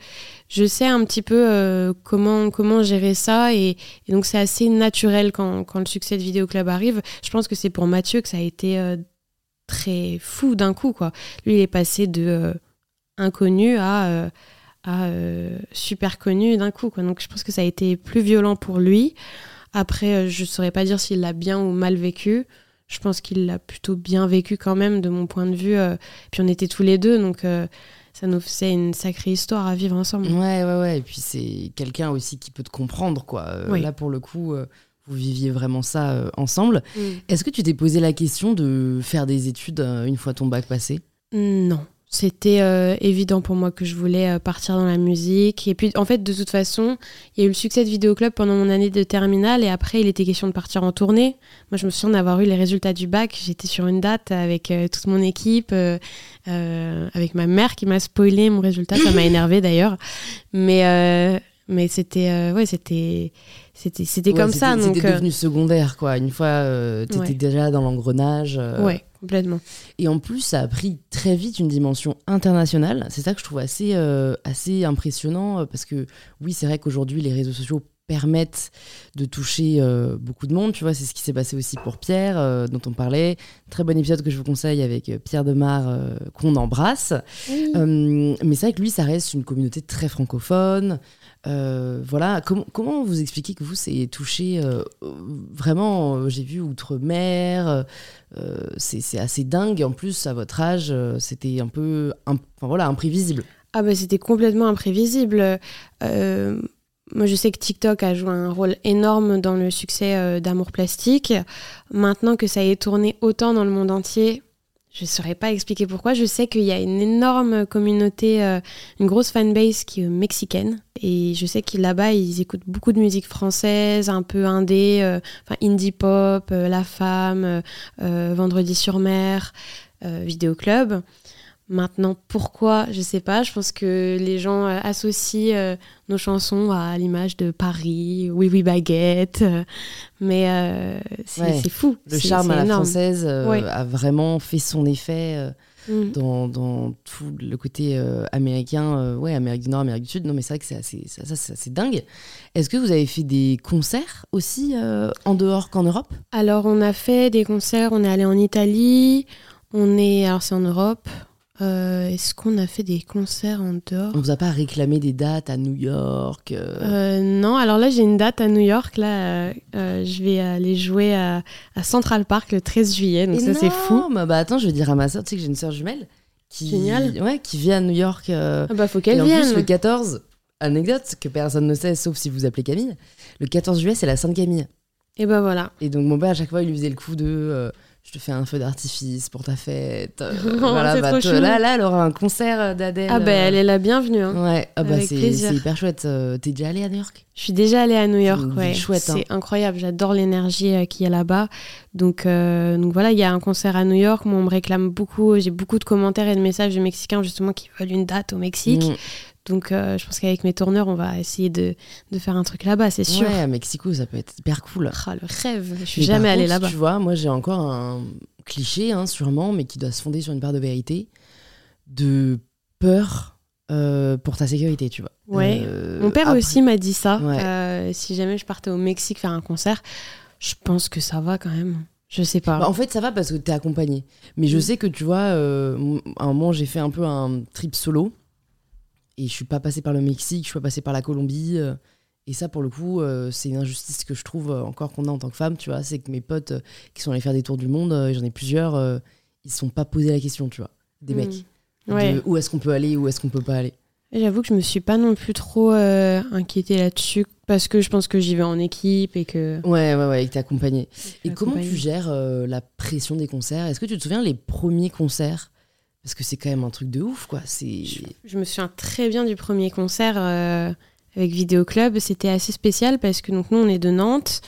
Speaker 2: je sais un petit peu euh, comment, comment gérer ça. Et, donc, c'est assez naturel quand, quand le succès de Vidéo Club arrive. Je pense que c'est pour Mathieu que ça a été euh, très fou d'un coup. Quoi. Lui, il est passé de euh, inconnu à, super connu d'un coup. Quoi. Donc, je pense que ça a été plus violent pour lui. Après, je ne saurais pas dire s'il l'a bien ou mal vécu. Je pense qu'il l'a plutôt bien vécu quand même, de mon point de vue. puis on était tous les deux, donc ça nous faisait une sacrée histoire à vivre ensemble.
Speaker 1: Ouais, ouais, ouais. Et puis c'est quelqu'un aussi qui peut te comprendre, quoi. Euh, là, pour le coup, euh, vous viviez vraiment ça euh, ensemble.
Speaker 2: Mm.
Speaker 1: Est-ce que tu t'es posé la question de faire des études une fois ton bac passé?
Speaker 2: Non. C'était euh, évident pour moi que je voulais euh, partir dans la musique. Et puis, en fait, de toute façon, il y a eu le succès de Vidéoclub pendant mon année de terminale. Et après, il était question de partir en tournée. Moi, je me souviens d'avoir eu les résultats du bac. J'étais sur une date avec euh, toute mon équipe, avec ma mère qui m'a spoilé mon résultat. Ça m'a énervé d'ailleurs. Mais, mais c'était. ouais, c'était c'était c'était comme ça
Speaker 1: donc c'était devenu secondaire quoi une fois tu étais déjà dans l'engrenage
Speaker 2: ouais complètement.
Speaker 1: Et en plus, ça a pris très vite une dimension internationale. C'est ça que je trouve assez, euh, assez impressionnant euh, parce que oui, c'est vrai qu'aujourd'hui, les réseaux sociaux permettent de toucher euh, beaucoup de monde. Tu vois, c'est ce qui s'est passé aussi pour Pierre, dont on parlait. Très bon épisode que je vous conseille avec Pierre Demar, qu'on embrasse. mais c'est vrai que lui, ça reste une communauté très francophone. Euh, voilà, comment vous expliquez que vous, c'est touché euh, vraiment, euh, j'ai vu outre-mer, c'est assez dingue. En plus, à votre âge, c'était un peu imprévisible.
Speaker 2: Ah bah c'était complètement imprévisible. moi, je sais que TikTok a joué un rôle énorme dans le succès d'Amour Plastique. Maintenant que ça ait tourné autant dans le monde entier, je ne saurais pas expliquer pourquoi. Je sais qu'il y a une énorme communauté, euh, une grosse fanbase qui est mexicaine. Et je sais que là-bas, ils écoutent beaucoup de musique française, un peu indé, euh, indie pop, euh, La Femme, Vendredi sur mer, Vidéo Club. Maintenant, pourquoi Je sais pas. Je pense que les gens euh, associent euh, nos chansons à l'image de Paris, Oui Oui Baguette. Euh, mais c'est fou.
Speaker 1: Le charme à la française a vraiment fait son effet mm. dans, dans, tout le côté américain, ouais, Amérique du Nord, Amérique du Sud. Non, mais c'est vrai que c'est assez, dingue. Est-ce que vous avez fait des concerts aussi en dehors qu'en Europe?
Speaker 2: Alors, on a fait des concerts. On est allé en Italie. On est, alors c'est en Europe. Euh, est-ce qu'on a fait des concerts en dehors
Speaker 1: On vous a pas réclamé des dates à New York euh
Speaker 2: euh, Non, alors là j'ai une date à New York. Là, je vais aller jouer à, Central Park le 13 juillet. Donc ça c'est fou.
Speaker 1: Bah attends, je vais dire à ma soeur, tu sais que j'ai une soeur jumelle qui,
Speaker 2: Génial.
Speaker 1: Ouais, qui vit à New York.
Speaker 2: Ah bah faut qu'elle vienne.
Speaker 1: En plus, le 14, anecdote que personne ne sait sauf si vous appelez Camille. Le 14 juillet, c'est la Sainte Camille.
Speaker 2: Et bah voilà.
Speaker 1: Et donc mon père à chaque fois il lui faisait le coup de je te fais un feu d'artifice pour ta fête. Euh, voilà, bah, là, là, elle aura un concert d'Adèle.
Speaker 2: Ah, bah, elle est la bienvenue. Hein.
Speaker 1: Ouais, ah, bah, c'est hyper chouette. Euh, t'es déjà allée à New York?
Speaker 2: Je suis déjà allée à New York, ouais.
Speaker 1: Chouette.
Speaker 2: C'est hein. incroyable, j'adore l'énergie euh, qu'il y a là-bas. Donc, donc voilà, il y a un concert à New York. Moi, on me réclame beaucoup. J'ai beaucoup de commentaires et de messages de Mexicains justement qui veulent une date au Mexique. Mm. Donc, euh, je pense qu'avec mes tourneurs, on va essayer de, de faire un truc là-bas, c'est sûr.
Speaker 1: Ouais, à Mexico, ça peut être hyper cool.
Speaker 2: Ah, le rêve. Je suis jamais allée là-bas.
Speaker 1: Tu vois, moi, j'ai encore un cliché, hein, sûrement, mais qui doit se fonder sur une part de vérité, de peur euh, pour ta sécurité, tu vois.
Speaker 2: Ouais. Euh, Mon père aussi m'a dit ça. si jamais je partais au Mexique faire un concert, je pense que ça va quand même. Je sais pas.
Speaker 1: Bah, en fait, ça va parce que t'es accompagné. Mais je mm. sais que, tu vois, à un moment, j'ai fait un peu un trip solo et je suis pas passée par le Mexique, je suis pas passée par la Colombie. Euh, et ça, pour le coup, euh, c'est une injustice que je trouve euh, encore qu'on a en tant que femme, tu vois. C'est que mes potes qui sont allés faire des tours du monde, j'en ai plusieurs, ils se sont pas posé la question, tu vois. Des hmm. mecs. où est-ce qu'on peut aller, où est-ce qu'on peut pas aller.
Speaker 2: J'avoue que je me suis pas non plus trop inquiétée là-dessus parce que je pense que j'y vais en équipe et que.
Speaker 1: Ouais, ouais, ouais, et que t'es accompagnée. Et comment tu gères la pression des concerts? Est-ce que tu te souviens les premiers concerts? Parce que c'est quand même un truc de ouf, quoi. C'est...
Speaker 2: Je, me souviens très bien du premier concert euh, avec Vidéo Club. C'était assez spécial parce que donc, nous, on est de Nantes.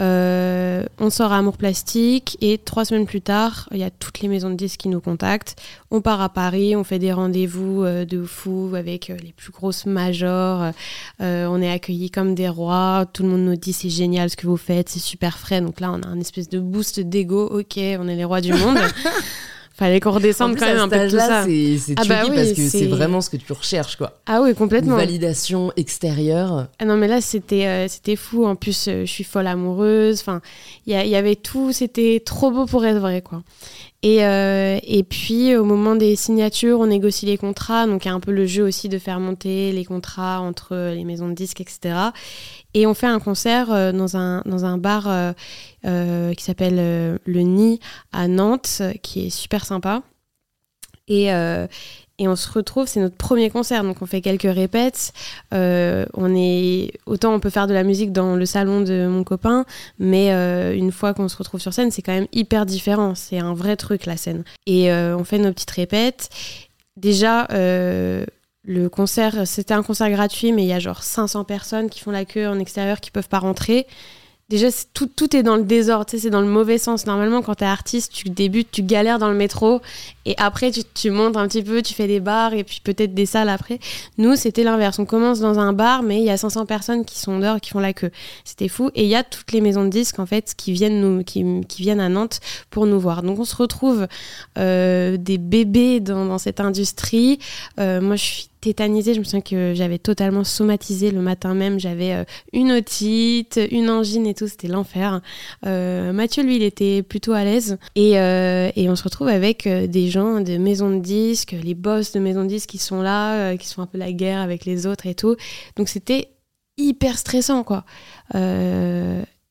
Speaker 2: Euh, on sort à Amour Plastique et trois semaines plus tard, il y a toutes les maisons de disques qui nous contactent. On part à Paris, on fait des rendez-vous euh, de fou avec les plus grosses majors. on est accueillis comme des rois. Tout le monde nous dit c'est génial ce que vous faites, c'est super frais. Donc là, on a un espèce de boost d'ego. Ok, on est les rois du monde. fallait qu'on redescende quand même un peu de tout ça.
Speaker 1: C'est ah bah parce que c'est vraiment ce que tu recherches, quoi.
Speaker 2: Ah oui, complètement.
Speaker 1: Une validation extérieure.
Speaker 2: Ah non, mais là, c'était euh, c'était fou. En plus, euh, je suis folle amoureuse. Enfin, il y, y, avait tout. C'était trop beau pour être vrai, quoi. Et, euh, et puis, au moment des signatures, on négocie les contrats. Donc, il y a un peu le jeu aussi de faire monter les contrats entre les maisons de disques, etc. Et on fait un concert euh, dans, un, dans un bar euh, euh, qui s'appelle Le Nid à Nantes, qui est super sympa. Et, et on se retrouve, c'est notre premier concert, donc on fait quelques répètes. On est autant on peut faire de la musique dans le salon de mon copain, mais une fois qu'on se retrouve sur scène, c'est quand même hyper différent. C'est un vrai truc la scène. Et on fait nos petites répètes. Déjà, le concert, c'était un concert gratuit, mais il y a genre 500 personnes qui font la queue en extérieur qui peuvent pas rentrer déjà tout, tout est dans le désordre, c'est dans le mauvais sens. Normalement, quand tu es artiste, tu débutes, tu galères dans le métro et après tu, tu, montes un petit peu, tu fais des bars et puis peut-être des salles après. Nous, c'était l'inverse. On commence dans un bar, mais il y a 500 personnes qui sont dehors, qui font la queue. C'était fou. Et il y a toutes les maisons de disques en fait qui viennent nous, qui, qui viennent à Nantes pour nous voir. Donc on se retrouve euh, des bébés dans, dans cette industrie. Euh, moi, je suis Je me souviens que j'avais totalement somatisé le matin même. J'avais euh, une otite, une angine et tout. C'était l'enfer. Euh, Mathieu, lui, il était plutôt à l'aise. Et, euh, et, on se retrouve avec des gens de maisons de disques, les boss de maisons de disques qui sont là, qui sont un peu la guerre avec les autres et tout. Donc c'était hyper stressant, quoi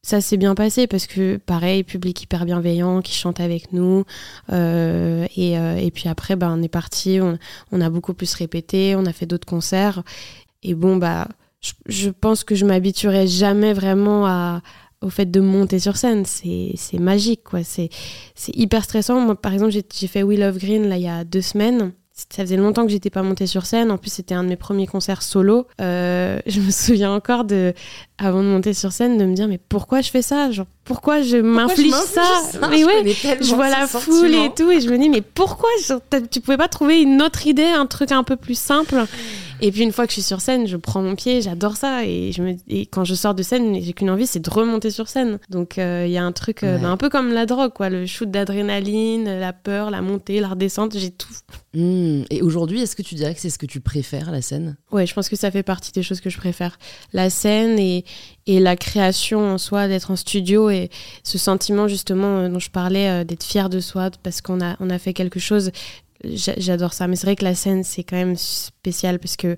Speaker 2: ça s'est bien passé parce que pareil public hyper bienveillant qui chante avec nous euh, et, euh, et, puis après bah, on est parti on, a beaucoup plus répété on a fait d'autres concerts. Et bon bah je, pense que je m'habituerai jamais vraiment au fait de monter sur scène. C'est magique quoi. C'est hyper stressant. Moi par exemple j'ai fait We Love Green là il y a deux semaines. Ça faisait longtemps que j'étais pas montée sur scène. En plus, c'était un de mes premiers concerts solo. Euh, je me souviens encore de, avant de monter sur scène, de me dire mais pourquoi je fais ça? Genre pourquoi je m'inflige ça, Mais ouais, je vois la foule et tout et je me dis mais pourquoi? Tu pouvais pas trouver une autre idée, un truc un peu plus simple? Et puis une fois que je suis sur scène, je prends mon pied, j'adore ça. Et, je me, et quand je sors de scène, j'ai qu'une envie, c'est de remonter sur scène. Donc euh, il y a un truc euh, bah, un peu comme la drogue, quoi. Le shoot d'adrénaline, la peur, la montée, la redescente, j'ai tout.
Speaker 1: Hmm. Et aujourd'hui, est-ce que tu dirais que c'est ce que tu préfères, la scène?
Speaker 2: Ouais, je pense que ça fait partie des choses que je préfère. La scène et, et la création en soi, d'être en studio et ce sentiment justement euh, dont je parlais, d'être fier de soi parce qu'on a, on a fait quelque chose j'adore ça. Mais c'est vrai que la scène, c'est quand même spécial parce que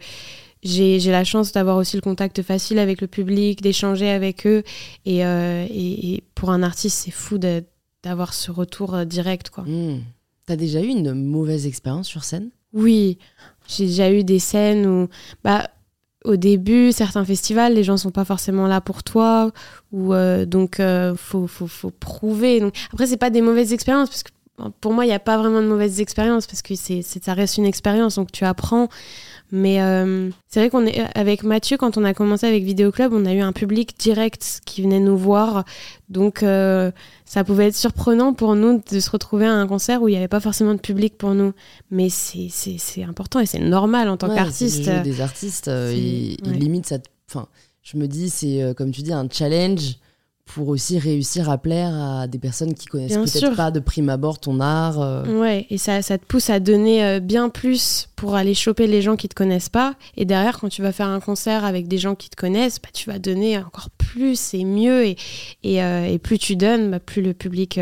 Speaker 2: j'ai la chance d'avoir aussi le contact facile avec le public, d'échanger avec eux. Et, euh, et, pour un artiste, c'est fou d'avoir ce retour euh, direct. quoi.
Speaker 1: Mmh. T'as déjà eu une mauvaise expérience sur scène?
Speaker 2: Oui, j'ai déjà eu des scènes où, bah, au début, certains festivals, les gens sont pas forcément là pour toi, ou euh, donc faut, faut, faut, prouver. Donc, après, c'est pas des mauvaises expériences parce que pour moi, il n'y a pas vraiment de mauvaises expériences parce que c'est, ça reste une expérience, donc tu apprends. Mais euh, c'est vrai qu'on est avec Mathieu quand on a commencé avec Vidéo Club, on a eu un public direct qui venait nous voir, donc euh, ça pouvait être surprenant pour nous de se retrouver à un concert où il n'y avait pas forcément de public pour nous. Mais c'est, important et c'est normal en tant qu'artiste.
Speaker 1: des artistes, euh, ils, limitent ça. Enfin, je me dis, c'est comme tu dis un challenge pour aussi réussir à plaire à des personnes qui connaissent peut-être pas de prime abord ton art.
Speaker 2: Euh. Ouais, et ça, ça te pousse à donner euh, bien plus pour aller choper les gens qui te connaissent pas. Et derrière, quand tu vas faire un concert avec des gens qui te connaissent, bah, tu vas donner encore plus et mieux. Et, et, euh, et plus tu donnes, bah, plus le public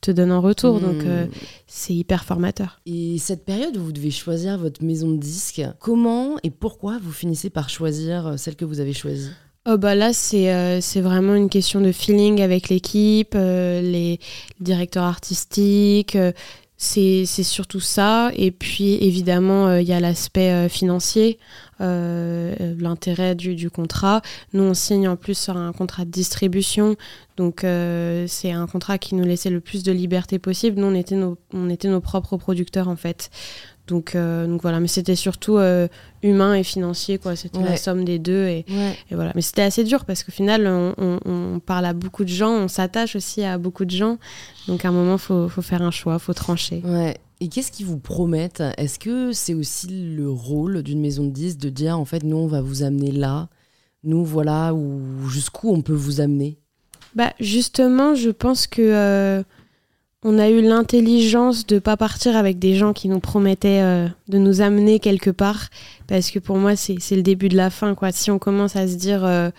Speaker 2: te donne en retour. Donc hmm. c'est hyper formateur.
Speaker 1: Et cette période où vous devez choisir votre maison de disque, comment et pourquoi vous finissez par choisir celle que vous avez choisie?
Speaker 2: Oh bah là, c'est euh, c'est vraiment une question de feeling avec l'équipe, euh, les, directeurs artistiques. Euh, c'est surtout ça. Et puis, évidemment, il y a l'aspect financier, l'intérêt du, du, contrat. Nous, on signe en plus sur un contrat de distribution. Donc, c'est un contrat qui nous laissait le plus de liberté possible. Nous, on était on était nos propres producteurs, en fait. Donc, euh, donc voilà, mais c'était surtout euh, humain et financier, quoi. C'était la somme des deux. Et, et voilà. Mais c'était assez dur parce qu'au final, on, on, parle à beaucoup de gens, on s'attache aussi à beaucoup de gens. Donc à un moment, il faut, faut, faire un choix, il faut trancher.
Speaker 1: Ouais. Et qu'est-ce qu'ils vous promettent? Est-ce que c'est aussi le rôle d'une maison de 10 de dire, en fait, nous, on va vous amener là, nous, voilà, ou jusqu'où on peut vous amener?
Speaker 2: Bah, Justement, je pense que. Euh, on a eu l'intelligence de pas partir avec des gens qui nous promettaient euh, de nous amener quelque part, parce que pour moi c'est le début de la fin. Quoi. Si on commence à se dire euh,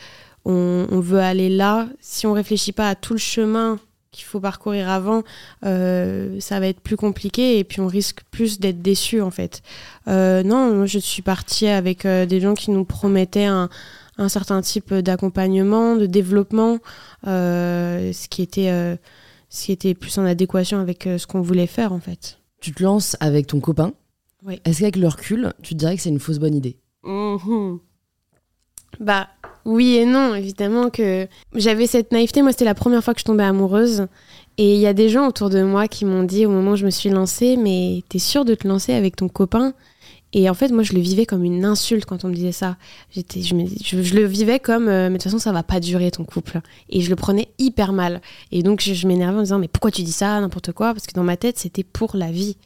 Speaker 2: on, veut aller là, si on réfléchit pas à tout le chemin qu'il faut parcourir avant, euh, ça va être plus compliqué et puis on risque plus d'être déçu en fait. non, moi je suis partie avec des gens qui nous promettaient un, un certain type d'accompagnement, de développement, ce qui était ce qui était plus en adéquation avec euh, ce qu'on voulait faire en fait.
Speaker 1: Tu te lances avec ton copain
Speaker 2: Oui.
Speaker 1: Est-ce qu'avec le recul, tu te dirais que c'est une fausse bonne idée?
Speaker 2: Mhm. Bah oui et non, évidemment que j'avais cette naïveté. Moi, c'était la première fois que je tombais amoureuse. Et il y a des gens autour de moi qui m'ont dit au moment où je me suis lancée, mais t'es sûre de te lancer avec ton copain? Et en fait, moi, je le vivais comme une insulte quand on me disait ça. J'étais, je, le vivais comme, euh, mais de toute façon, ça va pas durer ton couple. Et je le prenais hyper mal. Et donc, je, m'énervais en disant, mais pourquoi tu dis ça, n'importe quoi? Parce que dans ma tête, c'était pour la vie.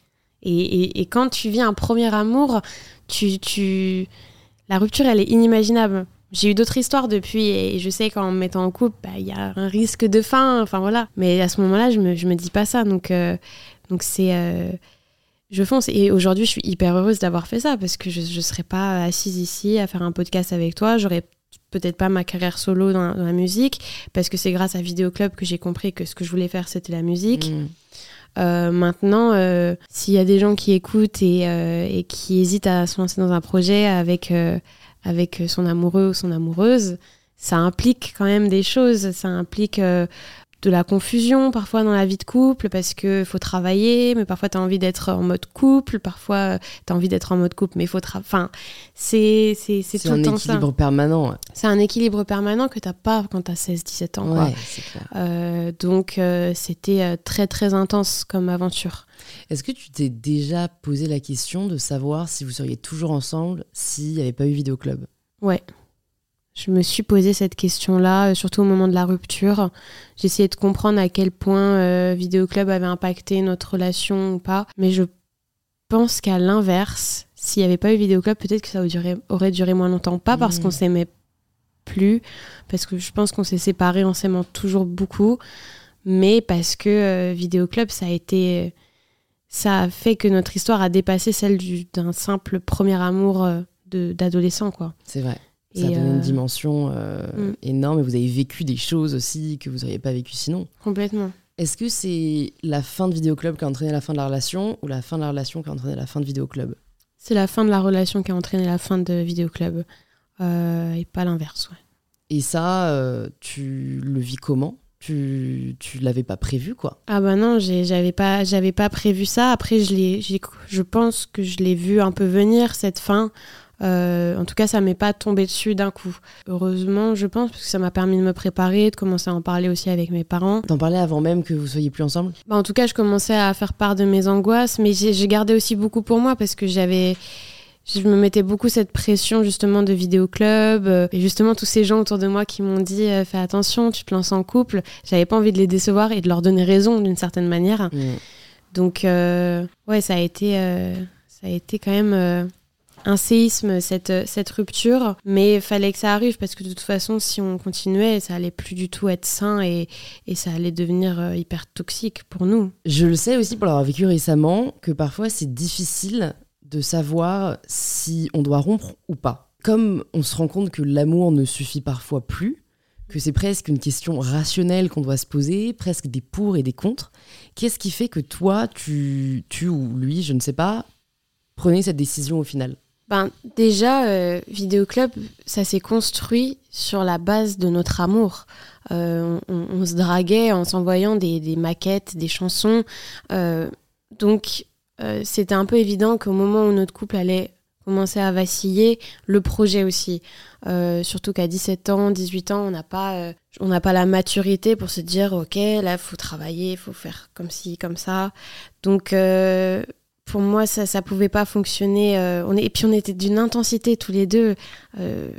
Speaker 2: Et, et- et quand tu vis un premier amour, tu, tu... la rupture, elle est inimaginable. J'ai eu d'autres histoires depuis et je sais qu'en me mettant en couple, bah, il y a un risque de fin, enfin voilà. Mais à ce moment-là, je me, je me dis pas ça. Donc, euh, donc c'est. euh, je fonce. Et aujourd'hui, je suis hyper heureuse d'avoir fait ça parce que je ne serais pas assise ici à faire un podcast avec toi. J'aurais peut-être pas ma carrière solo dans, dans la musique parce que c'est grâce à Vidéo Club que j'ai compris que ce que je voulais faire, c'était la musique.
Speaker 1: Mm.
Speaker 2: Euh, maintenant, euh, s'il y a des gens qui écoutent et, euh, et qui hésitent à se lancer dans un projet avec, avec son amoureux ou son amoureuse, ça implique quand même des choses. Ça implique de la confusion parfois dans la vie de couple parce qu'il faut travailler, mais parfois tu as envie d'être en mode couple, parfois tu as envie d'être en mode couple, mais il faut travailler. Enfin, c'est c'est- tout
Speaker 1: un
Speaker 2: ça.
Speaker 1: équilibre permanent.
Speaker 2: C'est un équilibre permanent que tu pas quand tu as 16-17 ans. quoi.
Speaker 1: Ouais, c'est clair.
Speaker 2: Euh, donc euh, c'était euh, très très intense comme aventure.
Speaker 1: Est-ce que tu t'es déjà posé la question de savoir si vous seriez toujours ensemble s'il n'y avait pas eu Vidéo Club
Speaker 2: Ouais. Je me suis posé cette question-là, euh, surtout au moment de la rupture. J'essayais de comprendre à quel point euh, Vidéo Club avait impacté notre relation ou pas. Mais je pense qu'à l'inverse, s'il n'y avait pas eu Vidéo Club, peut-être que ça aurait duré, moins longtemps. Pas parce
Speaker 1: Mm.
Speaker 2: qu'on s'aimait plus, parce que je pense qu'on s'est séparés en s'aimant toujours beaucoup, mais parce que euh, Vidéo Club, ça a été. Ça a fait que notre histoire a dépassé celle du- d'un simple premier amour euh, d'adolescent, quoi.
Speaker 1: C'est vrai. Ça a donné une
Speaker 2: euh,
Speaker 1: dimension euh,
Speaker 2: mm.
Speaker 1: énorme et vous avez vécu des choses aussi que vous n'auriez pas vécu sinon.
Speaker 2: Complètement.
Speaker 1: Est-ce que c'est la fin de Vidéo Club qui a entraîné la fin de la relation ou la fin de la relation qui a entraîné la fin de Vidéo Club
Speaker 2: C'est la fin de la relation qui a entraîné la fin de Vidéo Club. Euh, et pas l'inverse, ouais.
Speaker 1: Et ça, euh, tu le vis comment? Tu tu l'avais pas prévu quoi?
Speaker 2: Ah bah non, j'avais pas, j'avais pas prévu ça. Après, je, l'ai- je pense que je l'ai vu un peu venir, cette fin. Euh, en tout cas, ça m'est pas tombé dessus d'un coup. Heureusement, je pense, parce que ça m'a permis de me préparer, de commencer à en parler aussi avec mes parents.
Speaker 1: T'en parlais avant même que vous soyez plus ensemble?
Speaker 2: Bah, en tout cas, je commençais à faire part de mes angoisses, mais j'ai gardé aussi beaucoup pour moi parce que j'avais. Je me mettais beaucoup cette pression justement de vidéoclub euh, et justement tous ces gens autour de moi qui m'ont dit euh, fais attention, tu te lances en couple. J'avais pas envie de les décevoir et de leur donner raison d'une certaine manière.
Speaker 1: Mm.
Speaker 2: Donc euh, ouais, ça a été euh, ça a été quand même un séisme cette cette rupture, mais il fallait que ça arrive parce que de toute façon, si on continuait, ça allait plus du tout être sain et, et ça allait devenir euh, hyper toxique pour nous.
Speaker 1: Je le sais aussi pour l'avoir vécu récemment que parfois c'est difficile de savoir si on doit rompre ou pas. Comme on se rend compte que l'amour ne suffit parfois plus, que c'est presque une question rationnelle qu'on doit se poser, presque des pour et des contre, qu'est-ce qui fait que toi, tu, tu ou lui, je ne sais pas, prenez cette décision au final?
Speaker 2: Ben, déjà, euh, Vidéoclub, ça s'est construit sur la base de notre amour. Euh, on, on se draguait en s'envoyant des, des maquettes, des chansons. Euh, donc, euh, c'était un peu évident qu'au moment où notre couple allait commencer à vaciller, le projet aussi. Euh, surtout qu'à 17 ans, 18 ans, on n'a pas, euh, on n'a pas la maturité pour se dire, ok, là, il faut travailler, il faut faire comme ci, comme ça. Donc, pour moi, ça ça pouvait pas fonctionner. euh, on est, et puis, on était d'une intensité tous les deux. Euh,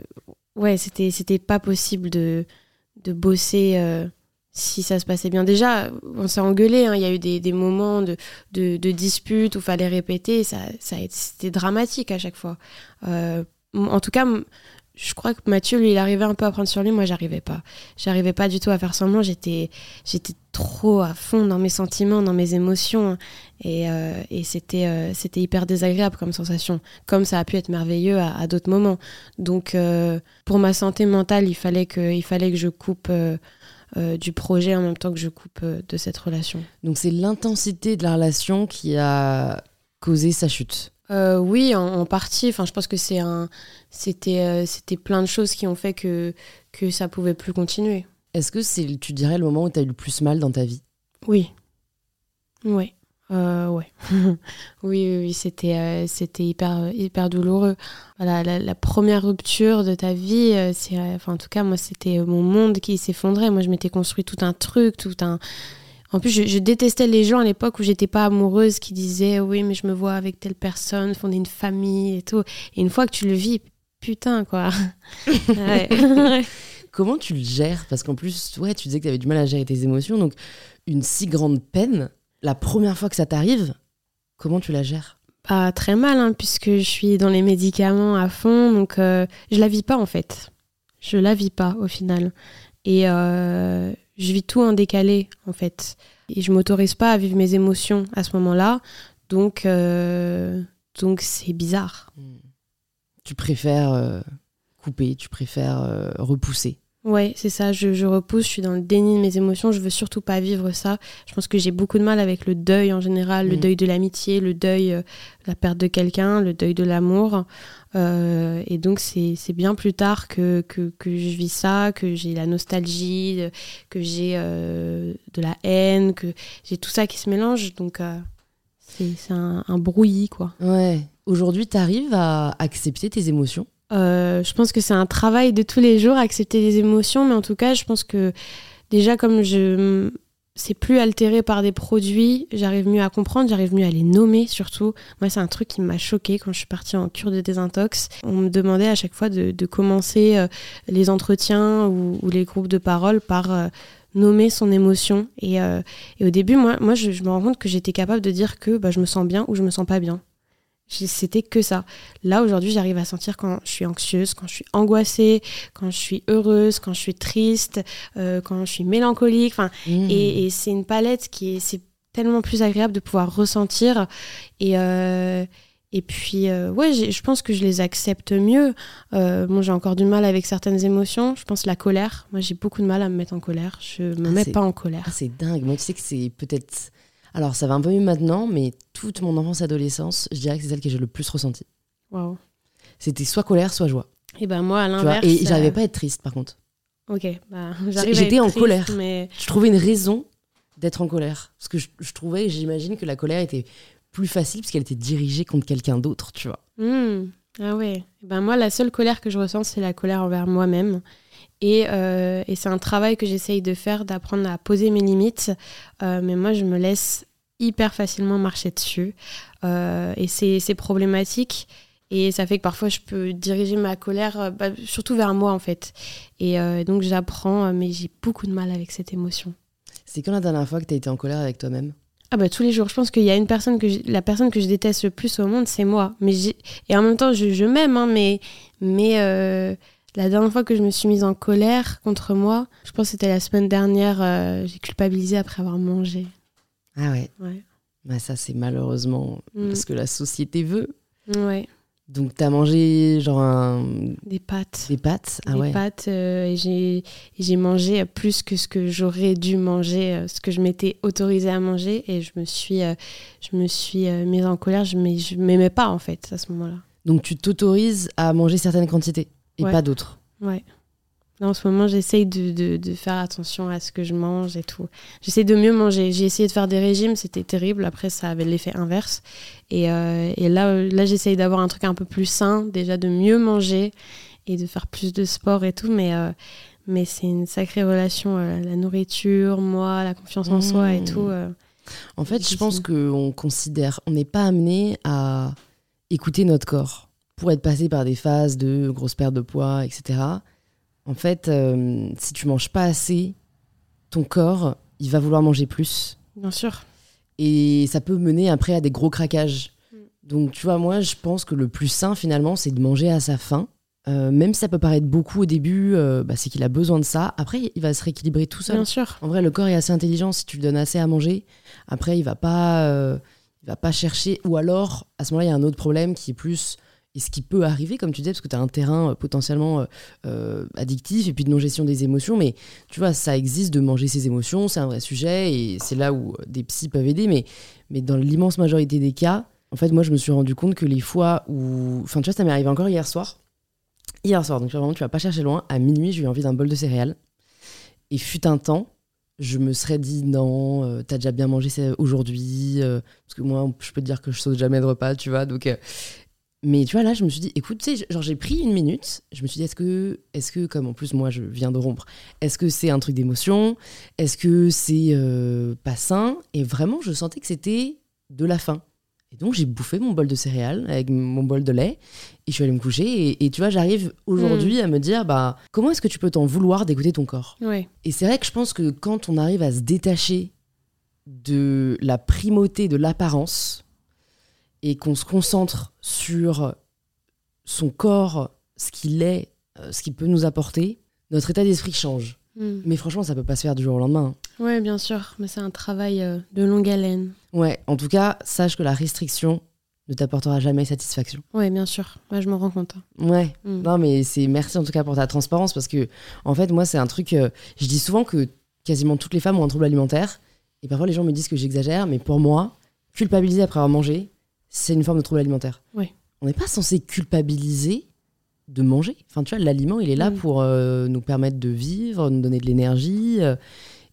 Speaker 2: ouais, c'était c'était pas possible de, de bosser euh, si ça se passait bien. Déjà, on s'est engueulé. hein, Il y a eu des, des moments de, de, de dispute où fallait répéter. Ça, ça C'était dramatique à chaque fois. En tout cas, je crois que Mathieu, lui, il arrivait un peu à prendre sur lui. Moi, j'arrivais pas. J'arrivais pas du tout à faire semblant. J'étais j'étais trop à fond dans mes sentiments, dans mes émotions. Et, euh, c'était euh, c'était hyper désagréable comme sensation. Comme ça a pu être merveilleux à, d'autres moments. Donc, euh, pour ma santé mentale, il fallait que, il fallait que je coupe du projet en même temps que je coupe de cette relation.
Speaker 1: Donc c'est l'intensité de la relation qui a causé sa chute.
Speaker 2: Euh, oui, en, en partie. Enfin, je pense que c'est un, c'était, euh, c'était plein de choses qui ont fait que que ça pouvait plus continuer.
Speaker 1: Est-ce que c'est, tu dirais, le moment où tu as eu le plus mal dans ta vie?
Speaker 2: Oui. Oui. Euh, ouais. oui, oui, c'était, c'était hyper, hyper douloureux. Voilà, la, première rupture de ta vie, c'est, enfin, en tout cas, moi, c'était mon monde qui s'effondrait. Moi, je m'étais construit tout un truc, tout un. En plus, je, détestais les gens à l'époque où j'étais pas amoureuse qui disaient oui, mais je me vois avec telle personne, fonder une famille et tout. Et une fois que tu le vis, putain, quoi.
Speaker 1: Comment tu le gères? Parce qu'en plus, ouais, tu disais que tu avais du mal à gérer tes émotions. Donc, une si grande peine, la première fois que ça t'arrive, comment tu la gères?
Speaker 2: Pas très mal, hein, puisque je suis dans les médicaments à fond, donc euh, je la vis pas en fait. Je la vis pas au final. Et euh, je vis tout en décalé en fait. Et je m'autorise pas à vivre mes émotions à ce moment-là, donc euh, donc c'est bizarre. Hmm.
Speaker 1: Tu préfères couper, tu préfères repousser
Speaker 2: Ouais, c'est ça, je, repousse, je suis dans le déni de mes émotions, je veux surtout pas vivre ça. Je pense que j'ai beaucoup de mal avec le deuil en général, le mm. deuil de l'amitié, le deuil, de euh, la perte de quelqu'un, le deuil de l'amour. Euh, et donc c'est bien plus tard que, que, je vis ça, que j'ai la nostalgie, que j'ai euh, de la haine, que j'ai tout ça qui se mélange. Donc c'est un, un brouillis, quoi.
Speaker 1: Ouais. Aujourd'hui, tu arrives à accepter tes émotions?
Speaker 2: Euh, je pense que c'est un travail de tous les jours, accepter les émotions, mais en tout cas, je pense que déjà, comme je c'est plus altéré par des produits, j'arrive mieux à comprendre, j'arrive mieux à les nommer surtout. Moi, c'est un truc qui m'a choqué quand je suis partie en cure de désintox. On me demandait à chaque fois de, commencer euh, les entretiens ou, les groupes de parole par euh, nommer son émotion. Et, au début, moi, moi je, me rends compte que j'étais capable de dire que bah, je me sens bien ou je me sens pas bien. C'était que ça. Là, aujourd'hui, j'arrive à sentir quand je suis anxieuse, quand je suis angoissée, quand je suis heureuse, quand je suis triste, euh, quand je suis mélancolique. Enfin, mmh. et, c'est une palette qui est, c'est tellement plus agréable de pouvoir ressentir. Et, euh, et puis, euh, ouais, je pense que je les accepte mieux. bon, j'ai encore du mal avec certaines émotions. Je pense la colère. Moi, j'ai beaucoup de mal à me mettre en colère. Je me ah, mets pas en colère.
Speaker 1: Ah, c'est dingue. Moi, tu sais que c'est peut-être alors, ça va un peu mieux maintenant, mais toute mon enfance adolescence, je dirais que c'est celle que j'ai le plus ressentie.
Speaker 2: Waouh.
Speaker 1: C'était soit colère, soit joie.
Speaker 2: Et ben moi, à l'inverse.
Speaker 1: Et j'arrivais euh, pas à être triste, par contre.
Speaker 2: Ok, bah,
Speaker 1: J'étais en colère. Mais... Je trouvais une raison d'être en colère. Parce que je, je trouvais, j'imagine que la colère était plus facile parce qu'elle était dirigée contre quelqu'un d'autre, tu vois.
Speaker 2: Hmm. Ah ouais. ben moi, la seule colère que je ressens, c'est la colère envers moi-même. Et, euh, et c'est un travail que j'essaye de faire, d'apprendre à poser mes limites. Euh, mais moi, je me laisse hyper facilement marcher dessus. Euh, et c'est problématique. Et ça fait que parfois, je peux diriger ma colère, bah, surtout vers moi, en fait. Et donc, j'apprends, mais j'ai beaucoup de mal avec cette émotion.
Speaker 1: C'est quand la dernière fois que tu as été en colère avec toi-même?
Speaker 2: Ah bah tous les jours. Je pense qu'il y a une personne que la personne que je déteste le plus au monde, c'est moi. Mais et en même temps, je, je m'aime, hein, mais mais la dernière fois que je me suis mise en colère contre moi, je pense que c'était la semaine dernière, euh, j'ai culpabilisé après avoir mangé.
Speaker 1: Ah ouais
Speaker 2: Ouais.
Speaker 1: Bah ça, c'est malheureusement mm. parce que la société veut.
Speaker 2: Ouais.
Speaker 1: Donc, t'as mangé genre un...
Speaker 2: Des pâtes.
Speaker 1: Des pâtes?
Speaker 2: Ah Des pâtes. Euh, et j'ai mangé plus que ce que j'aurais dû manger, euh, ce que je m'étais autorisée à manger. Et je me suis, je me suis mise en colère. Je ne m'aimais pas, en fait, à ce moment-là.
Speaker 1: Donc, tu t'autorises à manger certaines quantités? Et pas d'autres.
Speaker 2: Ouais. en ce moment, j'essaye de, de, faire attention à ce que je mange et tout. J'essaie de mieux manger. J'ai essayé de faire des régimes, c'était terrible. Après, ça avait l'effet inverse. Et, euh, et là, là j'essaye d'avoir un truc un peu plus sain, déjà de mieux manger et de faire plus de sport et tout. Mais, euh, mais c'est une sacrée relation. Euh, la nourriture, moi, la confiance en soi et mmh. tout.
Speaker 1: en fait, je pense qu'on considère, on n'est pas amené à écouter notre corps pour être passé par des phases de grosse perte de poids, etc. En fait, euh, si tu manges pas assez, ton corps, il va vouloir manger plus.
Speaker 2: Bien sûr.
Speaker 1: Et ça peut mener après à des gros craquages. Mm. Donc, tu vois, moi, je pense que le plus sain, finalement, c'est de manger à sa faim. Euh, même si ça peut paraître beaucoup au début, euh, bah, c'est qu'il a besoin de ça. Après, il va se rééquilibrer tout seul.
Speaker 2: Bien sûr.
Speaker 1: En vrai, le corps est assez intelligent. Si tu lui donnes assez à manger, après, il va pas, il va pas chercher. Ou alors, à ce moment-là, il y a un autre problème qui est plus et ce qui peut arriver, comme tu disais, parce que tu as un terrain euh, potentiellement euh, euh, addictif et puis de non-gestion des émotions, mais tu vois, ça existe de manger ses émotions, c'est un vrai sujet et c'est là où des psys peuvent aider, mais, mais dans l'immense majorité des cas, en fait, moi, je me suis rendu compte que les fois où. Enfin, tu vois, ça m'est arrivé encore hier soir. Hier soir, donc vraiment, tu vas pas chercher loin. À minuit, j'ai eu envie d'un bol de céréales. Et fut un temps, je me serais dit non, euh, t'as déjà bien mangé aujourd'hui. parce que moi, je peux te dire que je saute jamais de repas, tu vois. Donc, mais tu vois, là, je me suis dit, écoute, tu sais, genre, j'ai pris une minute. Je me suis dit, est-ce que, est-ce que, comme en plus, moi, je viens de rompre, est-ce que c'est un truc d'émotion? Est-ce que c'est euh, pas sain? Et vraiment, je sentais que c'était de la faim. Et donc, j'ai bouffé mon bol de céréales avec mon bol de lait et je suis allée me coucher. Et, et tu vois, j'arrive aujourd'hui à me dire, bah, comment est-ce que tu peux t'en vouloir d'écouter ton corps?
Speaker 2: Ouais.
Speaker 1: et c'est vrai que je pense que quand on arrive à se détacher de la primauté de l'apparence et qu'on se concentre sur son corps, ce qu'il est, euh, ce qu'il peut nous apporter, notre état d'esprit change.
Speaker 2: Mm.
Speaker 1: Mais franchement, ça peut pas se faire du jour au lendemain. hein.
Speaker 2: Ouais, bien sûr, mais c'est un travail euh, de longue haleine.
Speaker 1: Ouais, en tout cas, sache que la restriction ne t'apportera jamais satisfaction.
Speaker 2: Ouais, bien sûr. Ouais, je m'en rends compte. hein.
Speaker 1: Ouais,
Speaker 2: Mm.
Speaker 1: Non, mais c'est merci en tout cas pour ta transparence parce que, en fait, moi, c'est un truc. euh, je dis souvent que quasiment toutes les femmes ont un trouble alimentaire et parfois les gens me disent que j'exagère, mais pour moi, culpabiliser après avoir mangé, c'est une forme de trouble alimentaire. On n'est pas censé culpabiliser de manger. Enfin, tu vois, l'aliment, il est là pour euh, nous permettre de vivre, nous donner de l'énergie. euh,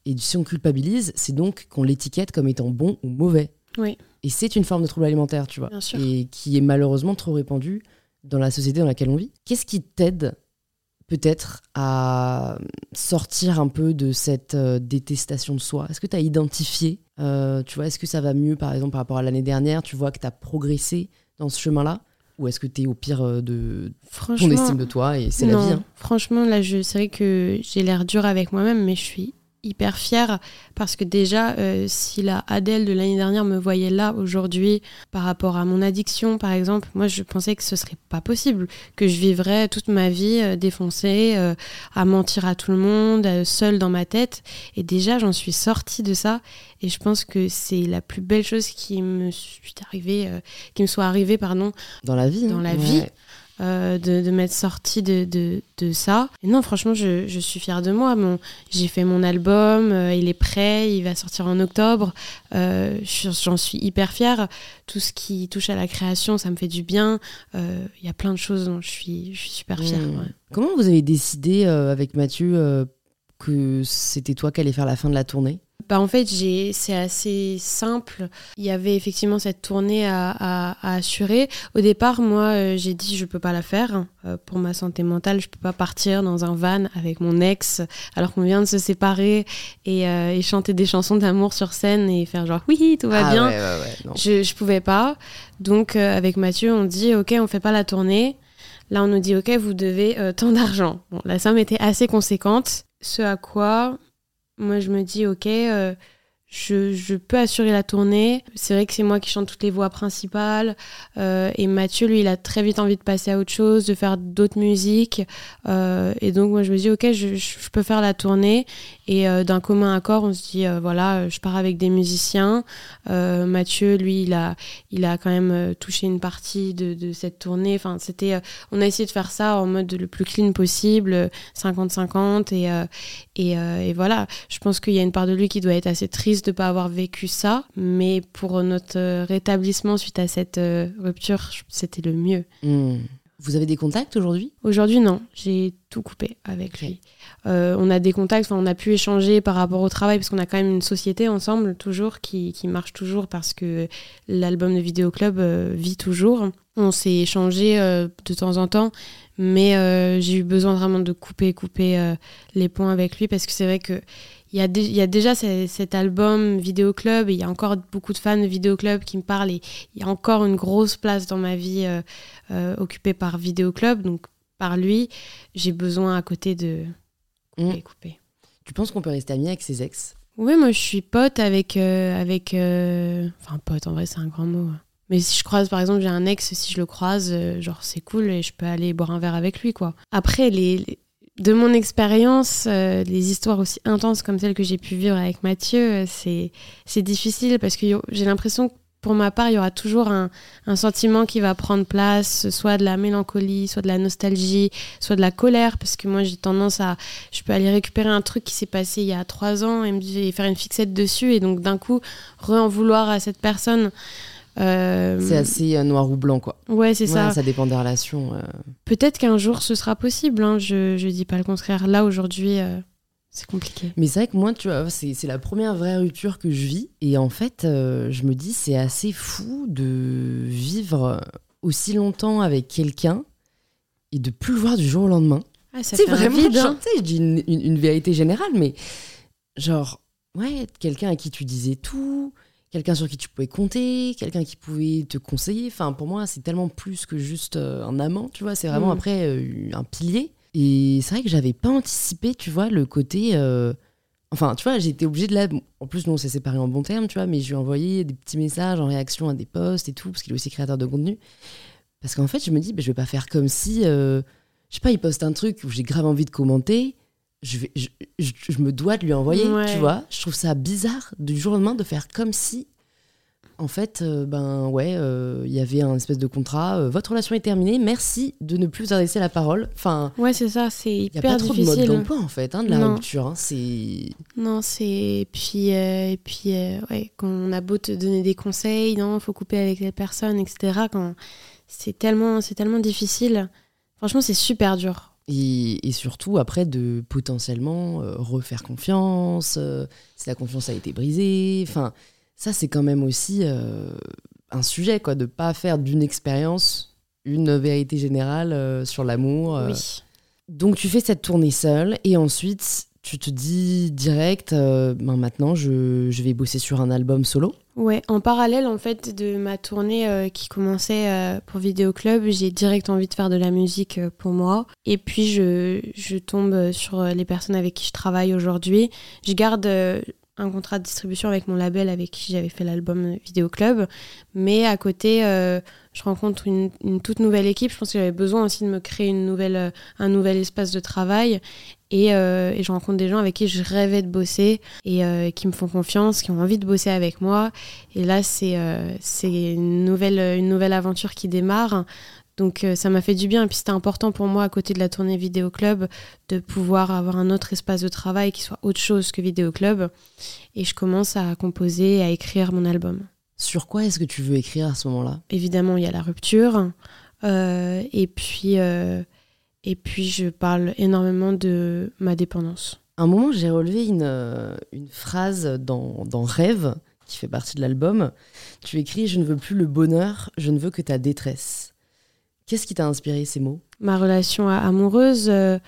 Speaker 1: et si on culpabilise, c'est donc qu'on l'étiquette comme étant bon ou mauvais.
Speaker 2: Oui.
Speaker 1: Et c'est une forme de trouble alimentaire, tu vois
Speaker 2: Bien sûr.
Speaker 1: et qui est malheureusement trop répandu dans la société dans laquelle on vit. Qu'est-ce qui t'aide peut-être à sortir un peu de cette euh, détestation de soi? Est-ce que tu as identifié, euh, tu vois, est-ce que ça va mieux par exemple par rapport à l'année dernière? Tu vois que tu as progressé dans ce chemin-là? Ou est-ce que tu es au pire euh, de
Speaker 2: Franchement,
Speaker 1: ton estime de toi et c'est la
Speaker 2: non.
Speaker 1: vie hein?
Speaker 2: Franchement, là, je c'est vrai que j'ai l'air dur avec moi-même, mais je suis hyper fière parce que déjà, euh, si la Adèle de l'année dernière me voyait là aujourd'hui par rapport à mon addiction, par exemple, moi, je pensais que ce serait pas possible, que je vivrais toute ma vie euh, défoncée, euh, à mentir à tout le monde, seule dans ma tête. Et déjà, j'en suis sortie de ça, et je pense que c'est la plus belle chose qui me suis arrivée, qui me soit arrivée, pardon,
Speaker 1: Dans la vie
Speaker 2: Dans
Speaker 1: hein
Speaker 2: la
Speaker 1: Ouais.
Speaker 2: vie. Euh, de, de m'être sortie de, de, de ça. Et non, franchement, je, je suis fière de moi. Mon, j'ai fait mon album, euh, il est prêt, il va sortir en octobre. Euh, j'en suis hyper fière. Tout ce qui touche à la création, ça me fait du bien. Il y a plein de choses dont je suis, je suis super fière.
Speaker 1: Mmh.
Speaker 2: ouais.
Speaker 1: Comment vous avez décidé avec Mathieu que c'était toi qui allais faire la fin de la tournée?
Speaker 2: Bah en fait, c'est assez simple. Il y avait effectivement cette tournée à, à- à assurer. Au départ, moi, euh, j'ai dit je peux pas la faire Euh, pour ma santé mentale. Je peux pas partir dans un van avec mon ex alors qu'on vient de se séparer et, euh, et chanter des chansons d'amour sur scène et faire genre oui tout va
Speaker 1: Ah
Speaker 2: bien.
Speaker 1: ouais, ouais, ouais, non.
Speaker 2: Je, je pouvais pas. Donc, euh, avec Mathieu, on dit Ok, on fait pas la tournée. Là, on nous dit Ok, vous devez euh, tant d'argent. Bon, la somme était assez conséquente. Ce à quoi, moi, je me dis Ok, euh, je, je peux assurer la tournée. C'est vrai que c'est moi qui chante toutes les voix principales. Euh, et Mathieu, lui, il a très vite envie de passer à autre chose, de faire d'autres musiques. Euh, et donc, moi, je me dis Ok, je, je peux faire la tournée. Et d'un commun accord, on se dit Voilà, je pars avec des musiciens. Mathieu, lui, il a, il a quand même touché une partie de, de cette tournée. Enfin, c'était, on a essayé de faire ça en mode le plus clean possible, euh, 50-50. Et, et, euh, et voilà, je pense qu'il y a une part de lui qui doit être assez triste de ne pas avoir vécu ça. Mais pour notre euh, rétablissement suite à cette euh, rupture, c'était le mieux.
Speaker 1: Mmh. Vous avez des contacts aujourd'hui?
Speaker 2: Aujourd'hui, non, j'ai tout coupé avec lui. Euh, on a des contacts, on a pu échanger par rapport au travail, parce qu'on a quand même une société ensemble, toujours, qui, qui marche toujours, parce que l'album de Vidéo Club vit toujours. On s'est échangé euh, de temps en temps, mais euh, j'ai eu besoin vraiment de couper, couper euh, les ponts avec lui, parce que c'est vrai que il y, a y déjà ce- cet album Vidéo Club, et il y a encore beaucoup de fans de Vidéo Club qui me parlent, et il y a encore une grosse place dans ma vie occupée par Vidéo Club, donc par lui, j'ai besoin à côté de
Speaker 1: Mm.
Speaker 2: les couper.
Speaker 1: Tu penses qu'on peut rester amis avec ses ex?
Speaker 2: Oui, moi je suis pote avec. avec Enfin, pote, en vrai, c'est un grand mot. Mais si je croise, par exemple, j'ai un ex, si je le croise, euh, genre, c'est cool et je peux aller boire un verre avec lui, quoi. Après, les, de mon expérience, euh, les histoires aussi intenses comme celles que j'ai pu vivre avec Mathieu, euh, c'est c'est difficile parce que j'ai l'impression que pour ma part, il y aura toujours un, un sentiment qui va prendre place, soit de la mélancolie, soit de la nostalgie, soit de la colère, parce que moi j'ai tendance à, je peux aller récupérer un truc qui s'est passé il y a trois ans et me et faire une fixette dessus, et donc d'un coup re-en vouloir à cette personne. Euh,
Speaker 1: C'est assez euh, noir ou blanc, quoi.
Speaker 2: Ouais, c'est
Speaker 1: Ouais,
Speaker 2: ça.
Speaker 1: ça dépend des relations. euh.
Speaker 2: Peut-être qu'un jour ce sera possible, hein, je, je dis pas le contraire. Là aujourd'hui, euh, c'est compliqué.
Speaker 1: Mais c'est vrai que moi, tu vois, c'est c'est la première vraie rupture que je vis. Et en fait, je me dis, c'est assez fou de vivre aussi longtemps avec quelqu'un et de plus le voir du jour au lendemain.
Speaker 2: Ah,
Speaker 1: C'est vraiment,
Speaker 2: vide, hein.
Speaker 1: tu sais, je dis une, une- une vérité générale, mais genre, ouais, quelqu'un à qui tu disais tout, quelqu'un sur qui tu pouvais compter, quelqu'un qui pouvait te conseiller. Enfin, pour moi, c'est tellement plus que juste euh, un amant, tu vois. C'est vraiment
Speaker 2: Mm.
Speaker 1: après euh, un pilier. Et c'est vrai que j'avais pas anticipé, tu vois, le côté. euh, Enfin, tu vois, été obligée de la. En plus, nous, on s'est séparés en bon terme, tu vois, mais je lui ai envoyé des petits messages en réaction à des posts et tout, parce qu'il est aussi créateur de contenu. Parce qu'en fait, je me dis, ben, je vais pas faire comme si. euh, je sais pas, il poste un truc où j'ai grave envie de commenter. Je, vais, je, je- je me dois de lui envoyer,
Speaker 2: Ouais.
Speaker 1: tu vois. Je trouve ça bizarre du jour au lendemain de faire comme si. En fait, euh, ben ouais, euh, il y avait un espèce de contrat. euh, votre relation est terminée. Merci de ne plus vous adresser la parole. Enfin,
Speaker 2: Ouais, c'est ça, c'est
Speaker 1: il n'y a
Speaker 2: hyper
Speaker 1: pas trop de mode
Speaker 2: difficile.
Speaker 1: d'emploi en fait, hein, de la
Speaker 2: Non.
Speaker 1: rupture. hein. C'est
Speaker 2: Non, c'est. Et puis, et puis ouais, quand on a beau te donner des conseils, non, faut couper avec les personnes, etc. Quand c'est tellement, c'est tellement difficile. Franchement, c'est super dur.
Speaker 1: Et, et surtout, après, de potentiellement euh, refaire confiance, euh, si la confiance a été brisée. Enfin, ça, c'est quand même aussi euh, un sujet, quoi, de pas faire d'une expérience une vérité générale sur l'amour.
Speaker 2: Oui.
Speaker 1: Donc, tu fais cette tournée seule, et ensuite, tu te dis direct, euh, ben, maintenant, je, je vais bosser sur un album solo.
Speaker 2: Ouais, en parallèle en fait de ma tournée euh, qui commençait euh, pour Vidéo Club, j'ai direct envie de faire de la musique pour moi. Et puis je, je tombe sur les personnes avec qui je travaille aujourd'hui. Je garde un contrat de distribution avec mon label avec qui j'avais fait l'album Vidéo Club. Mais à côté, je rencontre une, une toute nouvelle équipe. Je pense que j'avais besoin aussi de me créer une nouvelle, un nouvel espace de travail. Et, euh, et je rencontre des gens avec qui je rêvais de bosser et euh, qui me font confiance, qui ont envie de bosser avec moi. Et là, c'est euh, une nouvelle, une nouvelle aventure qui démarre. Donc ça m'a fait du bien. Et puis c'était important pour moi, à côté de la tournée Vidéo Club, de pouvoir avoir un autre espace de travail qui soit autre chose que Vidéo Club. Et je commence à composer et à écrire mon album.
Speaker 1: Sur quoi est-ce que tu veux écrire à ce moment-là?
Speaker 2: Évidemment, il y a la rupture. Et, puis, et puis, je parle énormément de ma dépendance.
Speaker 1: À un moment, j'ai relevé une, euh, une phrase dans, dans Rêve, qui fait partie de l'album. Tu écris Je ne veux plus le bonheur, je ne veux que ta détresse. Qu'est-ce qui t'a inspiré ces mots?
Speaker 2: Ma relation amoureuse. euh,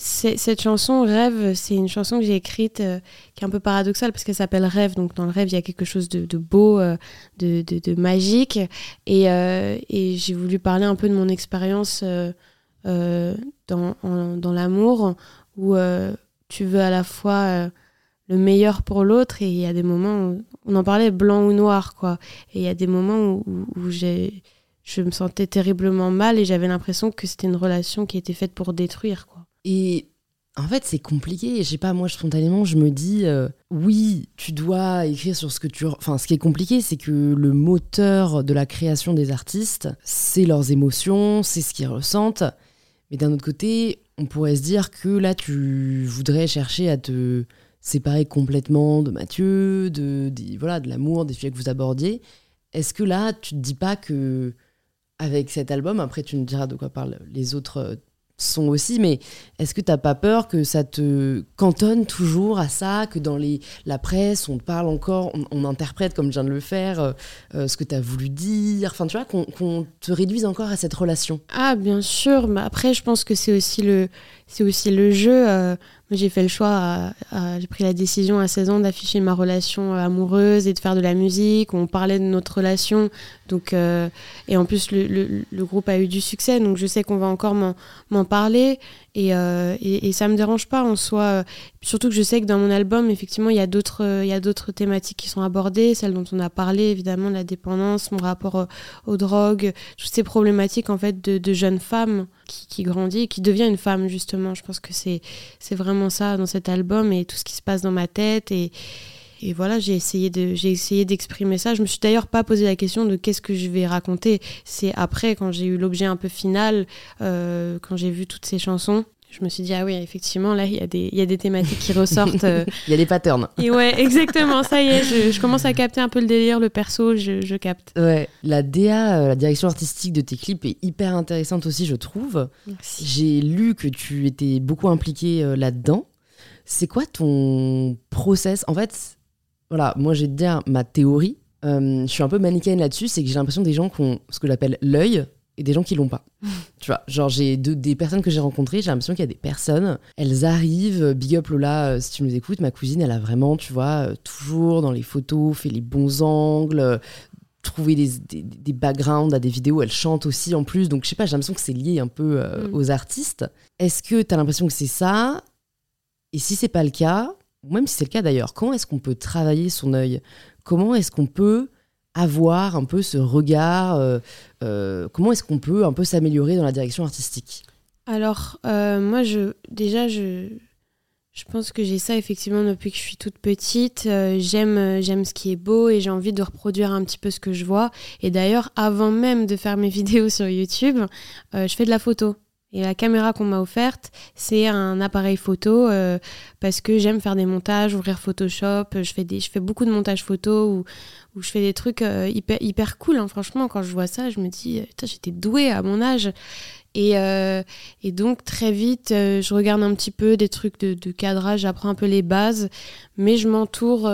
Speaker 2: cette chanson, Rêve, c'est une chanson que j'ai écrite euh, qui est un peu paradoxale parce qu'elle s'appelle Rêve. Donc dans le rêve, il y a quelque chose de, de beau, euh, de, de- de magique. Et, euh, et j'ai voulu parler un peu de mon expérience euh, dans, dans l'amour où euh, tu veux à la fois euh, le meilleur pour l'autre et il y a des moments où on en parlait blanc ou noir quoi. Et il y a des moments où, où- je me sentais terriblement mal et j'avais l'impression que c'était une relation qui était faite pour détruire quoi.
Speaker 1: Et en fait, c'est compliqué. Je sais pas, moi, spontanément, je me dis oui, tu dois écrire sur ce que tu. Enfin, ce qui est compliqué, c'est que le moteur de la création des artistes, c'est leurs émotions, c'est ce qu'ils ressentent. Mais d'un autre côté, on pourrait se dire que là, tu voudrais chercher à te séparer complètement de Mathieu, de, voilà, de l'amour, des sujets que vous abordiez. Est-ce que là, tu te dis pas que avec cet album, après tu nous diras de quoi parlent les autres sons aussi, mais est-ce que t'as pas peur que ça te cantonne toujours à ça, que dans les, la presse, on parle encore, on, interprète comme je viens de le faire, euh, euh, ce que t'as voulu dire, enfin tu vois, qu'on te réduise encore à cette relation?
Speaker 2: Ah bien sûr, mais après je pense que c'est aussi le c'est aussi le jeu. euh, j'ai fait le choix, à- à- j'ai pris la décision à 16 ans d'afficher ma relation euh, amoureuse et de faire de la musique. On parlait de notre relation, donc euh, et en plus le, groupe a eu du succès, donc je sais qu'on va encore m'en parler et, euh, et, ça me dérange pas en soi. euh, Surtout que je sais que dans mon album, effectivement, il y a d'autres euh, il y a d'autres thématiques qui sont abordées, celles dont on a parlé évidemment, la dépendance, mon rapport euh, aux drogues, toutes ces problématiques en fait de, de jeunes femmes qui, qui grandit, qui devient une femme justement. Je pense que c'est c'est vraiment ça dans cet album et tout ce qui se passe dans ma tête et et voilà, j'ai essayé de j'ai essayé d'exprimer ça. Je me suis d'ailleurs pas posé la question de qu'est-ce que je vais raconter. C'est après quand j'ai eu l'objet un peu final, euh, quand j'ai vu toutes ces chansons. Je me suis dit, ah oui, effectivement, là, il y, a des- il y a des thématiques qui ressortent. euh,
Speaker 1: Il y a des patterns.
Speaker 2: et ouais, exactement, ça y est, je, je commence à capter un peu le délire, le perso, je, je capte.
Speaker 1: Ouais, la DA, euh, la direction artistique de tes clips est hyper intéressante aussi, je trouve. J'ai lu que tu étais beaucoup impliqué euh, là-dedans. C'est quoi ton process? En fait, voilà, moi j'ai de dire ma théorie. Euh, je suis un peu manichéenne là-dessus, c'est que j'ai l'impression des gens qui ont ce que j'appelle l'œil et des gens qui l'ont pas. tu vois, genre j'ai des personnes que j'ai rencontrées, j'ai l'impression qu'il y a des personnes, elles arrivent, big up Lola, euh, si tu nous écoutes, ma cousine, elle a vraiment, tu vois, euh, toujours dans les photos, fait les bons angles, trouver des, des, backgrounds à des vidéos, elle chante aussi en plus, donc je sais pas, j'ai l'impression que c'est lié un peu mm. aux artistes. Est-ce que tu as l'impression que c'est ça? Et si c'est pas le cas, même si c'est le cas d'ailleurs, comment est-ce qu'on peut travailler son œil? Comment est-ce qu'on peut avoir un peu ce regard euh, euh, Comment est-ce qu'on peut un peu s'améliorer dans la direction artistique?
Speaker 2: Alors, euh, moi, je, déjà, je, je pense que j'ai ça effectivement depuis que je suis toute petite. j'aime, j'aime ce qui est beau et j'ai envie de reproduire un petit peu ce que je vois. Et d'ailleurs, avant même de faire mes vidéos sur YouTube, je fais de la photo. Et la caméra qu'on m'a offerte, c'est un appareil photo euh, parce que j'aime faire des montages, ouvrir Photoshop. Je fais, des, je fais beaucoup de montages photo où, où je fais des trucs euh, hyper, hyper cool. Hein. Franchement, quand je vois ça, je me dis, j'étais douée à mon âge. Et, euh, et donc, très vite, je regarde un petit peu des trucs de, de cadrage, j'apprends un peu les bases, mais je m'entoure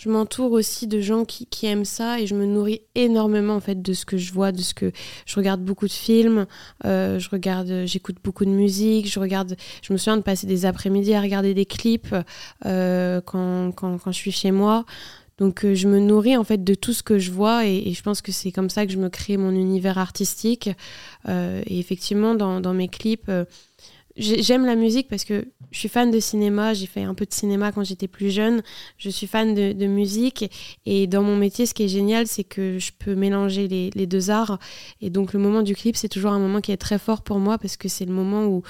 Speaker 2: je m'entoure aussi de gens qui, aiment ça et je me nourris énormément en fait de ce que je vois, de ce que je regarde beaucoup de films, euh, je regarde, j'écoute beaucoup de musique, je regarde, je me souviens de passer des après-midi à regarder des clips euh, quand, je suis chez moi. Donc euh, je me nourris en fait de tout ce que je vois et, je pense que c'est comme ça que je me crée mon univers artistique. et effectivement dans mes clips J'aime la musique parce que je suis fan de cinéma, j'ai fait un peu de cinéma quand j'étais plus jeune, je suis fan de, musique et dans mon métier ce qui est génial c'est que je peux mélanger les, deux arts. Et donc le moment du clip c'est toujours un moment qui est très fort pour moi parce que c'est le moment où,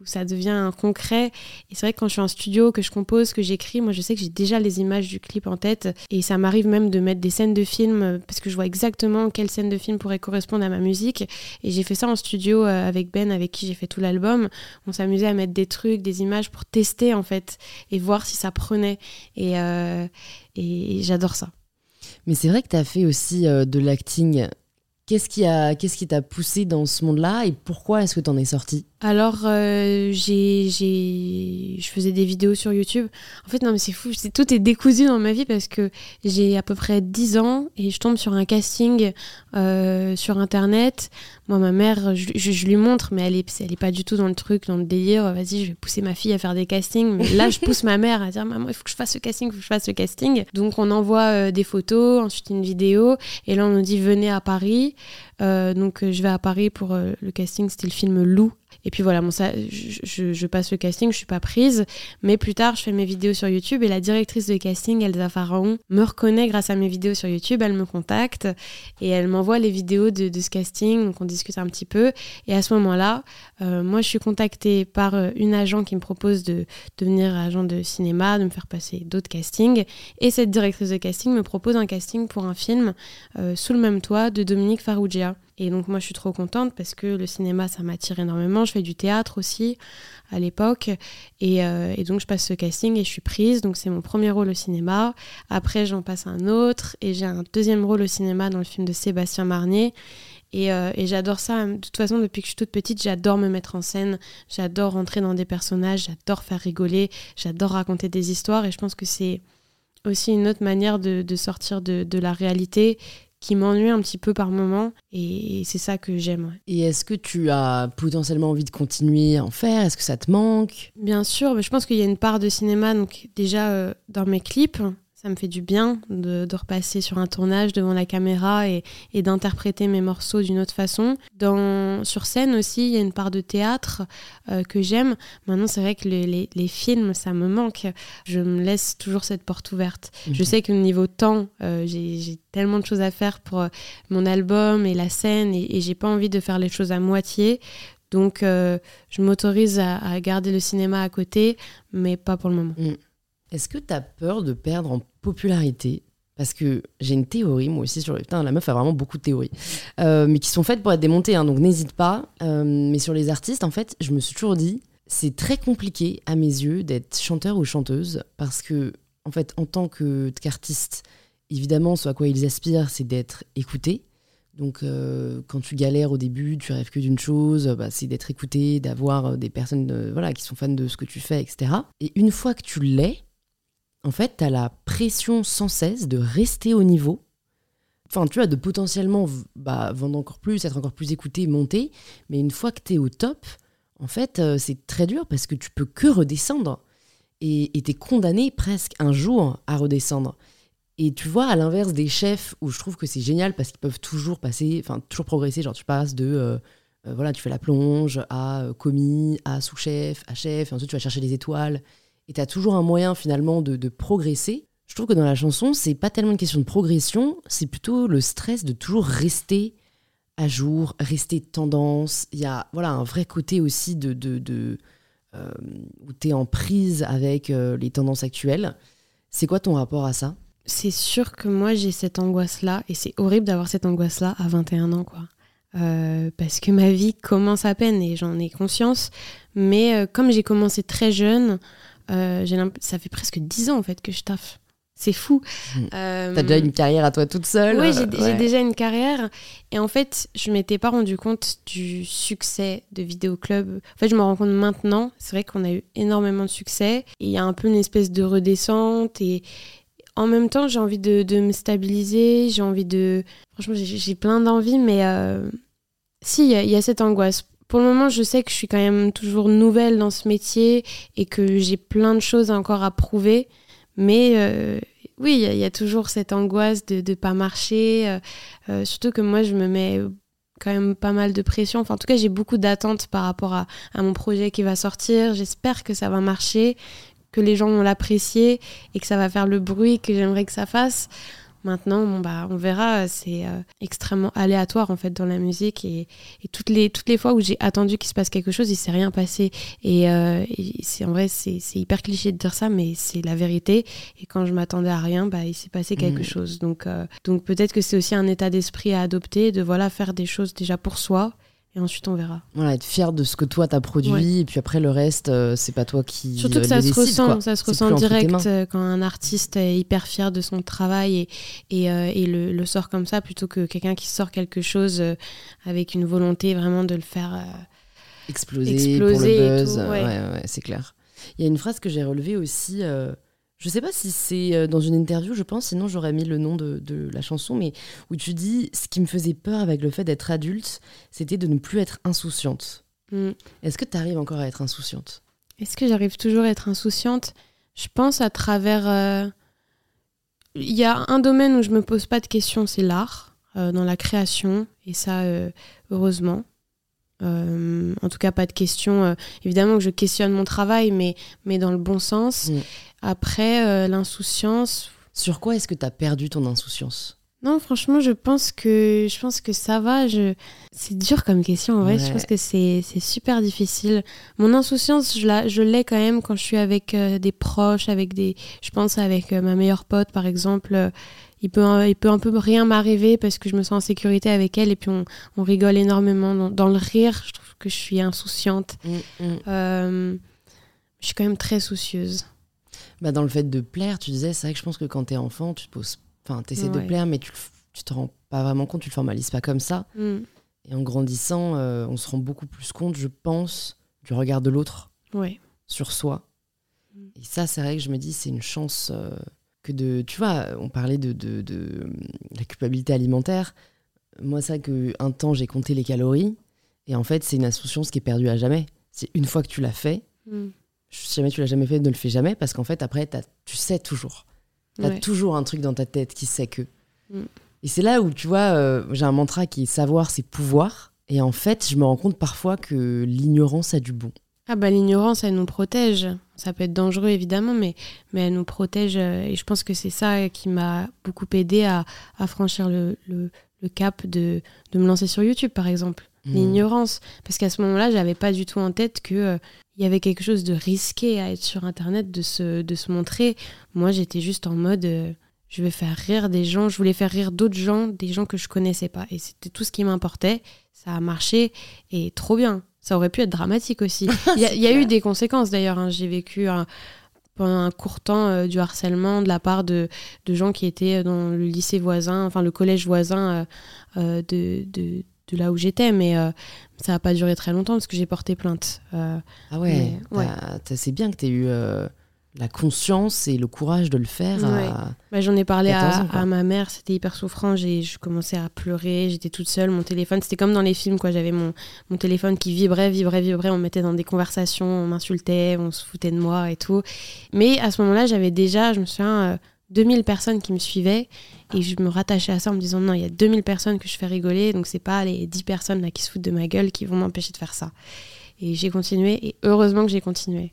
Speaker 2: où ça devient concret. Et c'est vrai que quand je suis en studio, que je compose, que j'écris, moi je sais que j'ai déjà les images du clip en tête. Et ça m'arrive même de mettre des scènes de film euh, parce que je vois exactement quelle scène de film pourrait correspondre à ma musique. Et j'ai fait ça en studio euh, avec Ben, avec qui j'ai fait tout l'album. On s'amusait à mettre des trucs, des images pour tester en fait et voir si ça prenait. Et, euh, j'adore ça.
Speaker 1: Mais c'est vrai que tu as fait aussi de l'acting. Qu'est-ce qui a, qu'est-ce qui t'a poussé dans ce monde-là et pourquoi est-ce que tu en es sorti
Speaker 2: alors, euh, j'ai, je faisais des vidéos sur YouTube. En fait, non, mais c'est fou, tout est décousu dans ma vie parce que j'ai à peu près 10 ans et je tombe sur un casting euh, sur Internet. Moi, ma mère, je, je, lui montre, mais elle est, elle est pas du tout dans le truc, dans le délire. Vas-y, je vais pousser ma fille à faire des castings. Mais là, je pousse ma mère à dire, maman, il faut que je fasse ce casting, il faut que je fasse ce casting. Donc, on envoie euh, des photos, ensuite une vidéo. Et là, on nous dit, venez à Paris. Euh, donc, je vais à Paris pour le casting, c'était le film Loup et puis voilà, je, passe le casting, je suis pas prise. Mais plus tard, je fais mes vidéos sur YouTube et la directrice de casting, Elsa Pharaon, me reconnaît grâce à mes vidéos sur YouTube. Elle me contacte et elle m'envoie les vidéos de, ce casting. Donc on discute un petit peu. Et à ce moment-là, euh, moi, je suis contactée par euh, une agent qui me propose de devenir agent de cinéma, de me faire passer d'autres castings. Et cette directrice de casting me propose un casting pour un film euh, sous le même toit de Dominique Farrugia. Et donc moi je suis trop contente parce que le cinéma ça m'attire énormément. Je fais du théâtre aussi à l'époque. Et, euh, donc je passe ce casting et je suis prise. Donc c'est mon premier rôle au cinéma. Après j'en passe un autre et j'ai un deuxième rôle au cinéma dans le film de Sébastien Marnier. Et, euh, et j'adore ça. De toute façon, depuis que je suis toute petite, j'adore me mettre en scène. J'adore rentrer dans des personnages. J'adore faire rigoler. J'adore raconter des histoires. Et je pense que c'est aussi une autre manière de, sortir de la réalité qui m'ennuie un petit peu par moment et c'est ça que j'aime.
Speaker 1: Et est-ce que tu as potentiellement envie de continuer à en faire? Est-ce que ça te manque?
Speaker 2: Bien sûr, mais je pense qu'il y a une part de cinéma donc déjà euh, dans mes clips ça me fait du bien de, repasser sur un tournage devant la caméra et, d'interpréter mes morceaux d'une autre façon. Dans, sur scène aussi, il y a une part de théâtre euh, que j'aime. Maintenant, c'est vrai que les, films, ça me manque. Je me laisse toujours cette porte ouverte. Je sais que niveau temps, euh, j'ai tellement de choses à faire pour euh, mon album et la scène et, j'ai pas envie de faire les choses à moitié. Donc, je m'autorise à, garder le cinéma à côté, mais pas pour le moment. Mm.
Speaker 1: Est-ce que tu as peur de perdre en popularité? Parce que j'ai une théorie, moi aussi, sur le. Putain, la meuf a vraiment beaucoup de théories. Euh, mais qui sont faites pour être démontées, hein, donc n'hésite pas. Euh, mais sur les artistes, en fait, je me suis toujours dit, c'est très compliqué, à mes yeux, d'être chanteur ou chanteuse. Parce que, en fait, en tant qu'artiste, évidemment, ce à quoi ils aspirent, c'est d'être écoutés. Donc, euh, quand tu galères au début, tu rêves que d'une chose, bah, c'est d'être écouté, d'avoir des personnes voilà, qui sont fans de ce que tu fais, etc. Et une fois que tu l'es, en fait, tu as la pression sans cesse de rester au niveau. Enfin, tu vois, de potentiellement bah, vendre encore plus, être encore plus écouté, monter. Mais une fois que tu es au top, en fait, c'est très dur parce que tu peux que redescendre. Et tu es condamné presque un jour à redescendre. Et tu vois, à l'inverse des chefs, où je trouve que c'est génial parce qu'ils peuvent toujours passer, enfin, toujours progresser. Genre, tu passes de, euh, euh, voilà, tu fais la plonge à euh, commis, à sous-chef, à chef, et ensuite tu vas chercher les étoiles. Et tu as toujours un moyen finalement de, progresser. Je trouve que dans la chanson, c'est pas tellement une question de progression, c'est plutôt le stress de toujours rester à jour, rester tendance. Il y a voilà, un vrai côté aussi de, de où tu es en prise avec les tendances actuelles. C'est quoi ton rapport à ça?
Speaker 2: C'est sûr que moi j'ai cette angoisse-là, et c'est horrible d'avoir cette angoisse-là à 21 ans, quoi. Euh, parce que ma vie commence à peine et j'en ai conscience. Mais euh, comme j'ai commencé très jeune, euh, ça fait presque 10 ans en fait que je taffe. C'est fou.
Speaker 1: Mmh. T'as déjà une carrière à toi toute seule
Speaker 2: Oui, j'ai déjà une carrière. Et en fait, je m'étais pas rendu compte du succès de Vidéo Club. En fait, je me rends compte maintenant. C'est vrai qu'on a eu énormément de succès. Et il y a un peu une espèce de redescente. Et, en même temps, j'ai envie de, me stabiliser, j'ai envie de... Franchement, j'ai plein d'envies, mais euh, si, il y, a cette angoisse. Pour le moment, je sais que je suis quand même toujours nouvelle dans ce métier et que j'ai plein de choses encore à prouver. Mais euh, oui, il y, a toujours cette angoisse de ne pas marcher. Euh, surtout que moi, je me mets quand même pas mal de pression. Enfin, en tout cas, j'ai beaucoup d'attentes par rapport à, mon projet qui va sortir. J'espère que ça va marcher que les gens vont l'apprécier et que ça va faire le bruit que j'aimerais que ça fasse. Maintenant, bon, bah, on verra, c'est euh, extrêmement aléatoire en fait dans la musique et, toutes, les, toutes les fois où j'ai attendu qu'il se passe quelque chose, il s'est rien passé. Et, euh, c'est en vrai, c'est hyper cliché de dire ça, mais c'est la vérité. Et quand je m'attendais à rien, bah, il s'est passé quelque mmh. chose. Donc, euh, donc peut-être que c'est aussi un état d'esprit à adopter, de voilà faire des choses déjà pour soi et ensuite on verra.
Speaker 1: Voilà, être fier de ce que toi t'as produit, et puis après le reste, euh, c'est pas toi qui.
Speaker 2: Surtout que ça se ressent, ça se ressent direct euh, quand un artiste est hyper fier de son travail et, et, euh, et le, le, sort comme ça, plutôt que quelqu'un qui sort quelque chose avec une volonté vraiment de le faire
Speaker 1: exploser, exploser, pour le buzz. ouais. ouais c'est clair. Il y a une phrase que j'ai relevée aussi je sais pas si c'est euh, dans une interview, je pense, sinon j'aurais mis le nom de, la chanson, mais où tu dis ce qui me faisait peur avec le fait d'être adulte, c'était de ne plus être insouciante. Mm. Est-ce que tu arrives encore à être insouciante?
Speaker 2: Est-ce que j'arrive toujours à être insouciante? Je pense à travers. Euh, il y a un domaine où je me pose pas de questions, c'est l'art, euh, dans la création, et ça, heureusement. en tout cas, pas de questions. évidemment que je questionne mon travail, mais, mais dans le bon sens. Mm. Après, euh, l'insouciance.
Speaker 1: Sur quoi est-ce que tu as perdu ton insouciance?
Speaker 2: Non, franchement, je pense que je pense que ça va. Je... C'est dur comme question. En vrai, je pense que c'est super difficile. Mon insouciance, je l'ai quand même quand je suis avec euh, des proches, avec des. Je pense avec euh, ma meilleure pote, par exemple. il peut, il peut un peu rien m'arriver parce que je me sens en sécurité avec elle et puis on, on rigole énormément. Dans, le rire, je trouve que je suis insouciante. Mm, mm. je suis quand même très soucieuse
Speaker 1: bah, Dans le fait de plaire, tu disais, c'est vrai que je pense que quand t'es enfant, tu te poses. Enfin, t'essaies de plaire, mais tu, tu te rends pas vraiment compte, tu le formalises pas comme ça. Mm. Et en grandissant, euh, on se rend beaucoup plus compte, je pense, du regard de l'autre sur soi. Mm. Et ça, c'est vrai que je me dis, c'est une chance euh, que de. Tu vois, on parlait de, de, de, la culpabilité alimentaire. Moi, ça, que un temps, j'ai compté les calories. Et en fait, c'est une insouciance qui est perdue à jamais. C'est une fois que tu l'as fait, mm si jamais tu l'as jamais fait, ne le fais jamais parce qu'en fait, après, tu sais toujours. Tu as toujours un truc dans ta tête qui sait que. Mm. Et c'est là où, tu vois, euh, j'ai un mantra qui est savoir, c'est pouvoir. Et en fait, je me rends compte parfois que l'ignorance a du bon.
Speaker 2: Ah bah l'ignorance, elle nous protège. Ça peut être dangereux évidemment, mais, mais elle nous protège. Euh, et je pense que c'est ça qui m'a beaucoup aidé à, à franchir le, le, le, cap de, de me lancer sur YouTube, par exemple. Mm. L'ignorance. Parce qu'à ce moment-là, j'avais pas du tout en tête que euh, il y avait quelque chose de risqué à être sur Internet, de se, de se montrer. Moi, j'étais juste en mode, euh, je vais faire rire des gens, je voulais faire rire d'autres gens, des gens que je connaissais pas. Et c'était tout ce qui m'importait. Ça a marché et trop bien. Ça aurait pu être dramatique aussi. Il y a, eu des conséquences d'ailleurs. Hein. J'ai vécu pendant un court temps du harcèlement de la part de, de, gens qui étaient dans le lycée voisin, enfin le collège voisin de, de, de, là où j'étais. Mais ça n'a pas duré très longtemps parce que j'ai porté plainte.
Speaker 1: ah ouais, c'est bien que tu aies eu la conscience et le courage de le faire.
Speaker 2: Bah, J'en ai parlé à, ma mère, c'était hyper souffrant. Je commençais à pleurer, j'étais toute seule. Mon téléphone, c'était comme dans les films, quoi. J'avais mon, mon téléphone qui vibrait, vibrait, vibrait. On me mettait dans des conversations, on m'insultait, on se foutait de moi et tout. Mais à ce moment-là, j'avais déjà, je me souviens, 2000 euh, personnes qui me suivaient et je me rattachais à ça en me disant non, il y a 2000 personnes que je fais rigoler, donc c'est pas les 10 personnes là qui se foutent de ma gueule qui vont m'empêcher de faire ça. Et j'ai continué et heureusement que j'ai continué.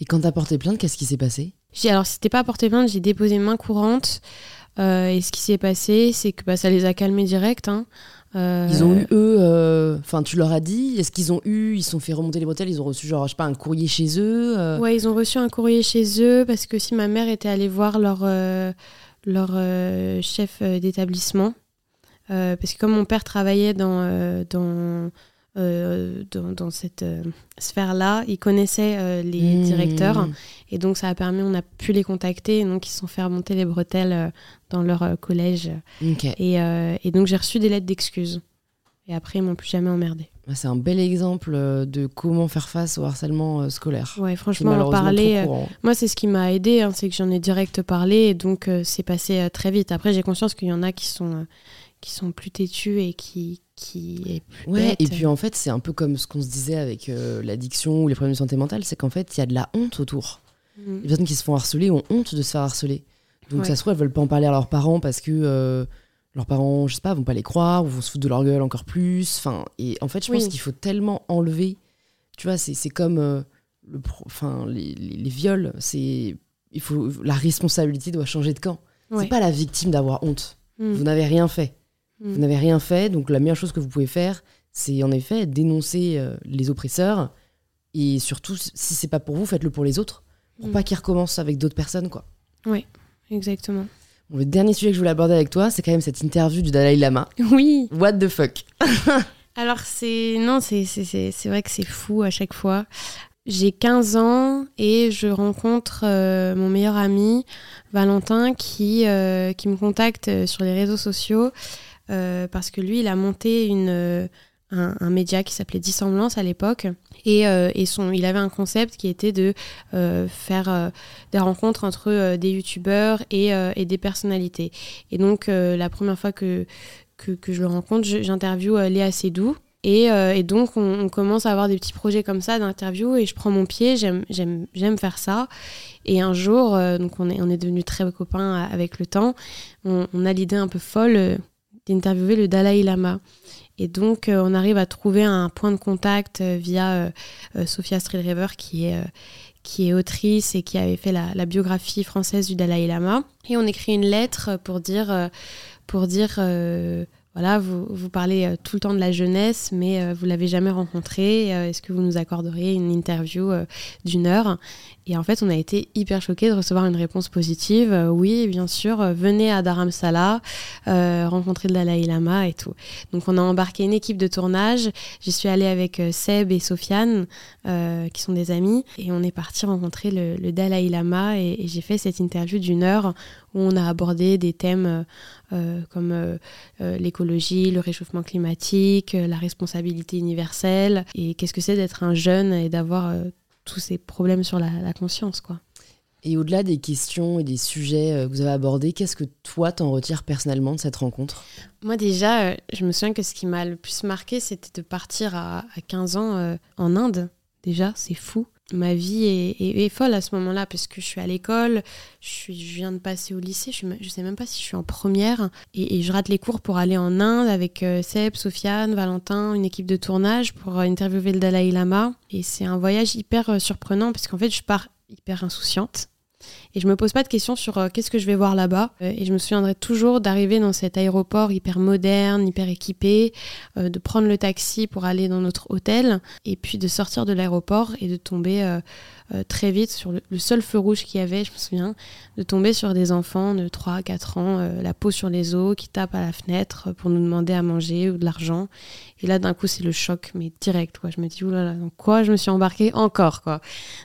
Speaker 1: Et quand t'as porté plainte, qu'est-ce qui s'est passé?
Speaker 2: Alors, c'était pas porté plainte, j'ai déposé main courante. Euh, et ce qui s'est passé, c'est que bah, ça les a calmés direct. Hein.
Speaker 1: Euh, ils ont eu, eux, euh, enfin, tu leur as dit, est-ce qu'ils ont eu, ils sont fait remonter les bretelles, ils ont reçu, genre, je sais pas, un courrier chez eux
Speaker 2: Ouais, ils ont reçu un courrier chez eux parce que si ma mère était allée voir leur, leur chef d'établissement, parce que comme mon père travaillait dans, dans euh, dans, cette euh, sphère-là. Ils connaissaient euh, les mmh. directeurs et donc ça a permis, on a pu les contacter et donc ils se sont fait remonter les bretelles dans leur collège. Et, et, donc j'ai reçu des lettres d'excuses. Et après, ils m'ont plus jamais emmerdé.
Speaker 1: C'est un bel exemple de comment faire face au harcèlement scolaire.
Speaker 2: Ouais, franchement, en parler, moi, c'est ce qui m'a aidé, hein, c'est que j'en ai direct parlé et donc c'est passé très vite. Après, j'ai conscience qu'il y en a qui sont, qui sont plus têtus et qui, qui est
Speaker 1: ouais et puis en fait c'est un peu comme ce qu'on se disait avec euh, l'addiction ou les problèmes de santé mentale c'est qu'en fait il y a de la honte autour. Mm. les personnes qui se font harceler ont honte de se faire harceler. Donc ça se trouve elles veulent pas en parler à leurs parents parce que euh, leurs parents je sais pas vont pas les croire ou vont se foutre de leur gueule encore plus. Enfin et en fait je pense qu'il faut tellement enlever tu vois c'est comme euh, le enfin les, les, viols c'est il faut la responsabilité doit changer de camp. C'est pas la victime d'avoir honte. Mm. vous n'avez rien fait vous mm. n'avez rien fait, donc la meilleure chose que vous pouvez faire, c'est en effet dénoncer euh, les oppresseurs. Et surtout, si c'est pas pour vous, faites-le pour les autres, pour mm. pas qu'ils recommencent avec d'autres personnes, quoi.
Speaker 2: Oui, exactement.
Speaker 1: le dernier sujet que je voulais aborder avec toi, c'est quand même cette interview du Dalai Lama.
Speaker 2: Oui.
Speaker 1: What the fuck?
Speaker 2: Alors c'est non, c'est vrai que c'est fou à chaque fois. J'ai 15 ans et je rencontre euh, mon meilleur ami Valentin qui, euh, qui me contacte sur les réseaux sociaux parce que lui, il a monté une, euh, un, média qui s'appelait Dissemblance à l'époque. Et, euh, et son, il avait un concept qui était de faire des rencontres entre des youtubeurs et, et, des personnalités. Et donc, la première fois que, que, je le rencontre, j'interviewe Léa Seydoux. Et, et, donc, on, commence à avoir des petits projets comme ça d'interview et je prends mon pied, j'aime faire ça. Et un jour, donc on est, on est devenus très copains avec le temps, on a l'idée un peu folle d'interviewer le Dalai Lama. Et donc, euh, on arrive à trouver un point de contact euh, via euh, Sophia Streetrever, qui est, qui est autrice et qui avait fait la, biographie française du Dalai Lama. Et on écrit une lettre pour dire, pour dire voilà, vous, vous, parlez tout le temps de la jeunesse, mais vous l'avez jamais rencontré. Est-ce que vous nous accorderiez une interview d'une heure? Et en fait, on a été hyper choqués de recevoir une réponse positive. oui, bien sûr, venez à Dharamsala, rencontrer le Dalai Lama et tout. Donc, on a embarqué une équipe de tournage. J'y suis allée avec Seb et Sofiane, qui sont des amis, et on est parti rencontrer le, Dalai Lama. et j'ai fait cette interview d'une heure où on a abordé des thèmes euh, comme euh, euh, l'écologie, le réchauffement climatique, la responsabilité universelle, et qu'est-ce que c'est d'être un jeune et d'avoir tous ces problèmes sur la, conscience, quoi.
Speaker 1: Et au-delà des questions et des sujets que vous avez abordés, qu'est-ce que toi t'en retires personnellement de cette rencontre?
Speaker 2: Moi déjà, je me souviens que ce qui m'a le plus marqué, c'était de partir à, à 15 ans en Inde. Déjà, c'est fou ma vie est, folle à ce moment-là parce que je suis à l'école, je, viens de passer au lycée, je, ne sais même pas si je suis en première et, je rate les cours pour aller en Inde avec euh, Seb, Sofiane, Valentin, une équipe de tournage pour euh, interviewer le Dalai Lama et c'est un voyage hyper euh, surprenant parce qu'en fait je pars hyper insouciante Et je me pose pas de questions sur euh, qu'est-ce que je vais voir là-bas. Euh, et je me souviendrai toujours d'arriver dans cet aéroport hyper moderne, hyper équipé, euh, de prendre le taxi pour aller dans notre hôtel, et puis de sortir de l'aéroport et de tomber très vite sur le, seul feu rouge qu'il y avait, je me souviens, de tomber sur des enfants de 3 4 ans, la peau sur les os, qui tapent à la fenêtre pour nous demander à manger ou de l'argent. Et là, d'un coup, c'est le choc, mais direct. Quoi. Je me dis, oulala, dans quoi je me suis embarquée encore quoi.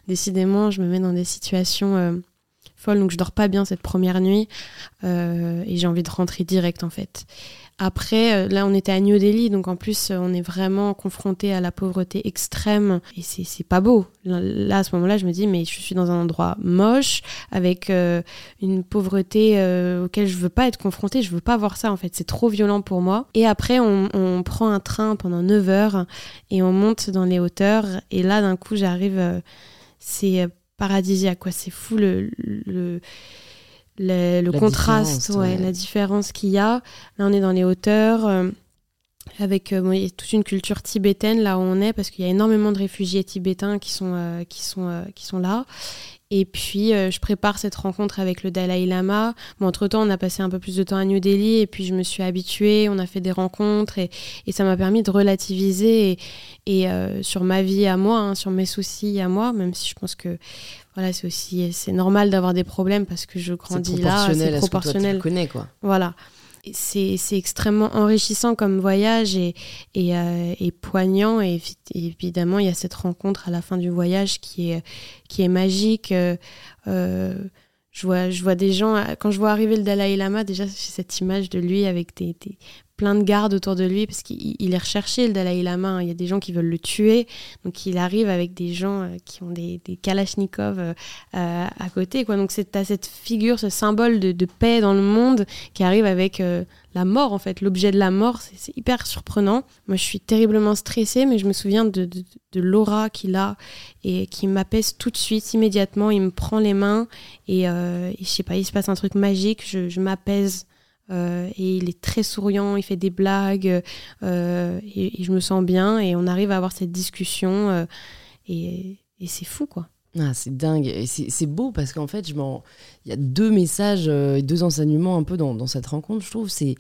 Speaker 2: Décidément, je me mets dans des situations folle, donc je dors pas bien cette première nuit euh, et j'ai envie de rentrer direct en fait. Après, euh, là, on était à New Delhi, donc en plus, on est vraiment confronté à la pauvreté extrême et c'est pas beau. Là, à ce moment-là, je me dis, mais je suis dans un endroit moche avec euh, une pauvreté auquel je veux pas être confrontée, je veux pas voir ça en fait, c'est trop violent pour moi. Et après, on, on, prend un train pendant 9 heures et on monte dans les hauteurs et là, d'un coup, j'arrive. c'est paradisiaque. Quoi. C'est fou le, le, le, contraste, ouais, la différence qu'il y a. Là, on est dans les hauteurs. Euh, avec euh, toute une culture tibétaine là où on est parce qu'il y a énormément de réfugiés tibétains qui sont, euh, qui sont, qui sont là et puis, je prépare cette rencontre avec le Dalai Lama. Bon, entre-temps, on a passé un peu plus de temps à New Delhi et puis je me suis habituée, on a fait des rencontres et, et ça m'a permis de relativiser et, et sur ma vie à moi, hein, sur mes soucis à moi, même si je pense que voilà, c'est aussi c'est normal d'avoir des problèmes parce que je grandis là, c'est proportionnel.
Speaker 1: À ce que toi, tu quoi.
Speaker 2: Voilà c'est extrêmement enrichissant comme voyage et, et, euh, poignant. Et, évidemment, il y a cette rencontre à la fin du voyage qui est, qui est magique. Euh, euh, je, vois, je vois des gens, quand je vois arriver le Dalai Lama, déjà, j'ai cette image de lui avec des, plein de gardes autour de lui parce qu'il est recherché le Dalai Lama. Hein. Il y a des gens qui veulent le tuer, donc il arrive avec des gens euh, qui ont des, des kalachnikovs euh, euh, à côté. Quoi. Donc c'est à cette figure, ce symbole de, paix dans le monde qui arrive avec la mort en fait, l'objet de la mort. C'est hyper surprenant. Moi je suis terriblement stressée, mais je me souviens de, de, l'aura qu'il a et qui m'apaise tout de suite, immédiatement. Il me prend les mains et, je sais pas, il se passe un truc magique. Je, je m'apaise euh, et il est très souriant, il fait des blagues euh, et, je me sens bien et on arrive à avoir cette discussion euh, et, et c'est fou quoi.
Speaker 1: Ah, c'est dingue et c'est beau parce qu'en fait, je il y a deux messages, deux enseignements un peu dans, dans cette rencontre, je trouve. C'est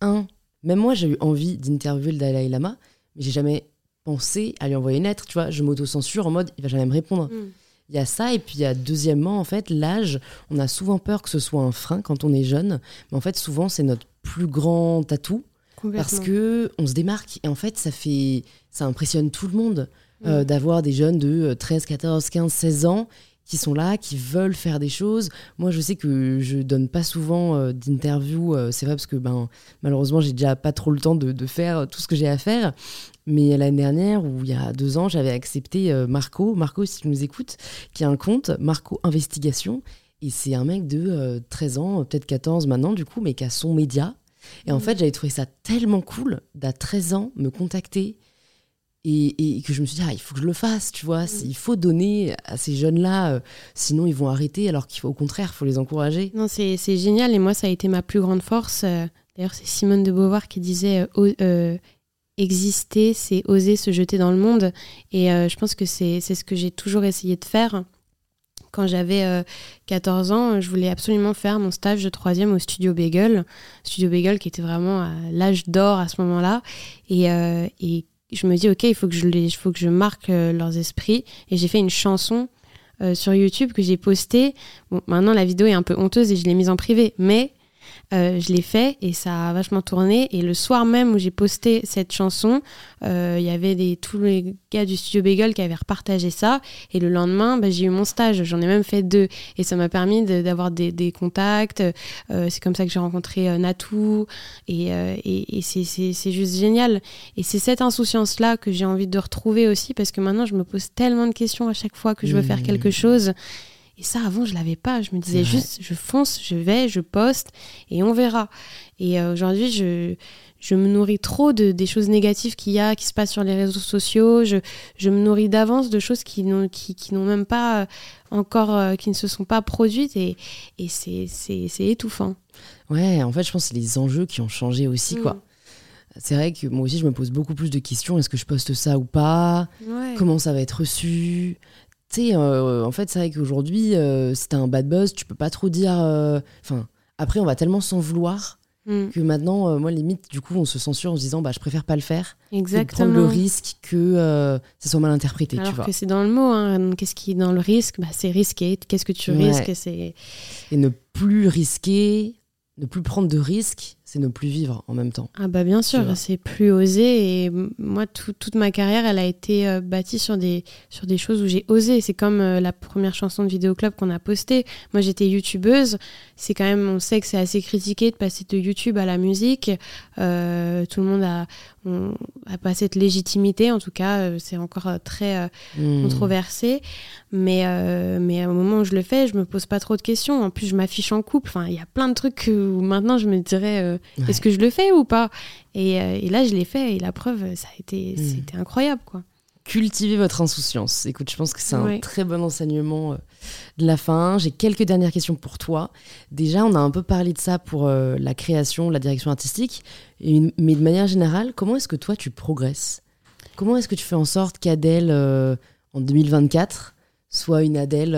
Speaker 1: un, même moi j'ai eu envie d'interviewer le Dalai Lama, mais j'ai jamais pensé à lui envoyer une lettre, tu vois. Je m'auto-censure en mode il va jamais me répondre. Mm. Il y a ça, et puis il y a deuxièmement, en fait, l'âge. On a souvent peur que ce soit un frein quand on est jeune, mais en fait, souvent, c'est notre plus grand atout. Parce que on se démarque, et en fait, ça fait. Ça impressionne tout le monde euh, d'avoir des jeunes de 13, 14, 15, 16 ans qui sont là, qui veulent faire des choses. Moi, je sais que je donne pas souvent euh, d'interviews, euh, c'est vrai parce que ben, malheureusement, j'ai déjà pas trop le temps de, de faire tout ce que j'ai à faire. Mais l'année dernière, ou il y a deux ans, j'avais accepté euh, Marco, Marco si tu nous écoutes, qui a un compte, Marco Investigation. Et c'est un mec de 13 ans, peut-être 14 maintenant du coup, mais qui a son média. Et en mmh. fait, j'avais trouvé ça tellement cool d'à 13 ans me contacter et, que je me suis dit, ah, il faut que je le fasse, tu vois. Mm. Il faut donner à ces jeunes-là, euh, sinon ils vont arrêter, alors qu'il faut au contraire, il faut les encourager.
Speaker 2: Non, c'est génial. Et moi, ça a été ma plus grande force. Euh, d'ailleurs, c'est Simone de Beauvoir qui disait euh, exister, c'est oser se jeter dans le monde. Et je pense que c'est ce que j'ai toujours essayé de faire. Quand j'avais 14 ans, je voulais absolument faire mon stage de troisième au Studio Bagel. Studio Bagel qui était vraiment à l'âge d'or à ce moment-là. Et, et je me dis ok il faut que je les, faut que je marque euh, leurs esprits et j'ai fait une chanson euh, sur YouTube que j'ai postée bon maintenant la vidéo est un peu honteuse et je l'ai mise en privé mais euh, je l'ai fait et ça a vachement tourné. Et le soir même où j'ai posté cette chanson, euh, il y avait des, tous les gars du studio Bagel qui avaient repartagé ça. Et le lendemain, bah, j'ai eu mon stage. J'en ai même fait deux. Et ça m'a permis d'avoir des, des, contacts. Euh, c'est comme ça que j'ai rencontré Natou. Et, et, et c'est juste génial. Et c'est cette insouciance-là que j'ai envie de retrouver aussi parce que maintenant, je me pose tellement de questions à chaque fois que je veux faire quelque chose. Et ça, avant, je l'avais pas. Je me disais juste, je fonce, je vais, je poste et on verra. Et euh, aujourd'hui, je, je me nourris trop de, des choses négatives qu'il y a, qui se passent sur les réseaux sociaux. Je, je me nourris d'avance de choses qui n'ont qui, qui même pas euh, encore, euh, qui ne se sont pas produites. Et, et c'est étouffant.
Speaker 1: Ouais, en fait, je pense que c'est les enjeux qui ont changé aussi, quoi. Mm. C'est vrai que moi aussi, je me pose beaucoup plus de questions. Est-ce que je poste ça ou pas? Comment ça va être reçu? Tu sais, euh, en fait, c'est vrai qu'aujourd'hui, euh, si t'as un bad buzz, tu peux pas trop dire. euh, Enfin, après, on va tellement s'en vouloir
Speaker 2: Mm.
Speaker 1: que maintenant, euh, moi, limite, du coup, on se censure en se disant, bah, je préfère pas le faire. de
Speaker 2: Exactement.
Speaker 1: prendre le risque que ça soit mal interprété, tu
Speaker 2: Alors
Speaker 1: vois.
Speaker 2: que c'est dans le mot. hein. Qu'est-ce qui est dans le risque? Bah, C'est risqué. Qu'est-ce que tu
Speaker 1: Ouais.
Speaker 2: risques?
Speaker 1: Et ne plus risquer, ne plus prendre de risques, c'est ne plus vivre en même temps.
Speaker 2: Ah bah bien sûr, c'est plus osé et moi tout- toute ma carrière elle a été euh, bâtie sur des sur des choses où j'ai osé. C'est comme euh, la première chanson de Vidéoclub qu'on a postée. Moi j'étais youtubeuse, c'est quand même on sait que c'est assez critiqué de passer de YouTube à la musique. Euh, tout le monde a on, a pas cette légitimité en tout cas euh, c'est encore euh, très euh,
Speaker 1: Hmm.
Speaker 2: controversé. Mais, euh, mais au moment où je le fais, je me pose pas trop de questions. En plus, je m'affiche en couple. Enfin, il y a plein de trucs où maintenant je me dirais euh,
Speaker 1: Ouais.
Speaker 2: est-ce que je le fais ou pas? Et, et là, je l'ai fait. Et la preuve, ça a été,
Speaker 1: Mm.
Speaker 2: c'était incroyable. quoi.
Speaker 1: Cultivez votre insouciance. Écoute, je pense que c'est un très bon enseignement euh, de la fin. J'ai quelques dernières questions pour toi. Déjà, on a un peu parlé de ça pour euh, la création, la direction artistique. Et- mais de manière générale, comment est-ce que toi, tu progresses? Comment est-ce que tu fais en sorte qu'Adèle, euh, en 2024, soit une Adèle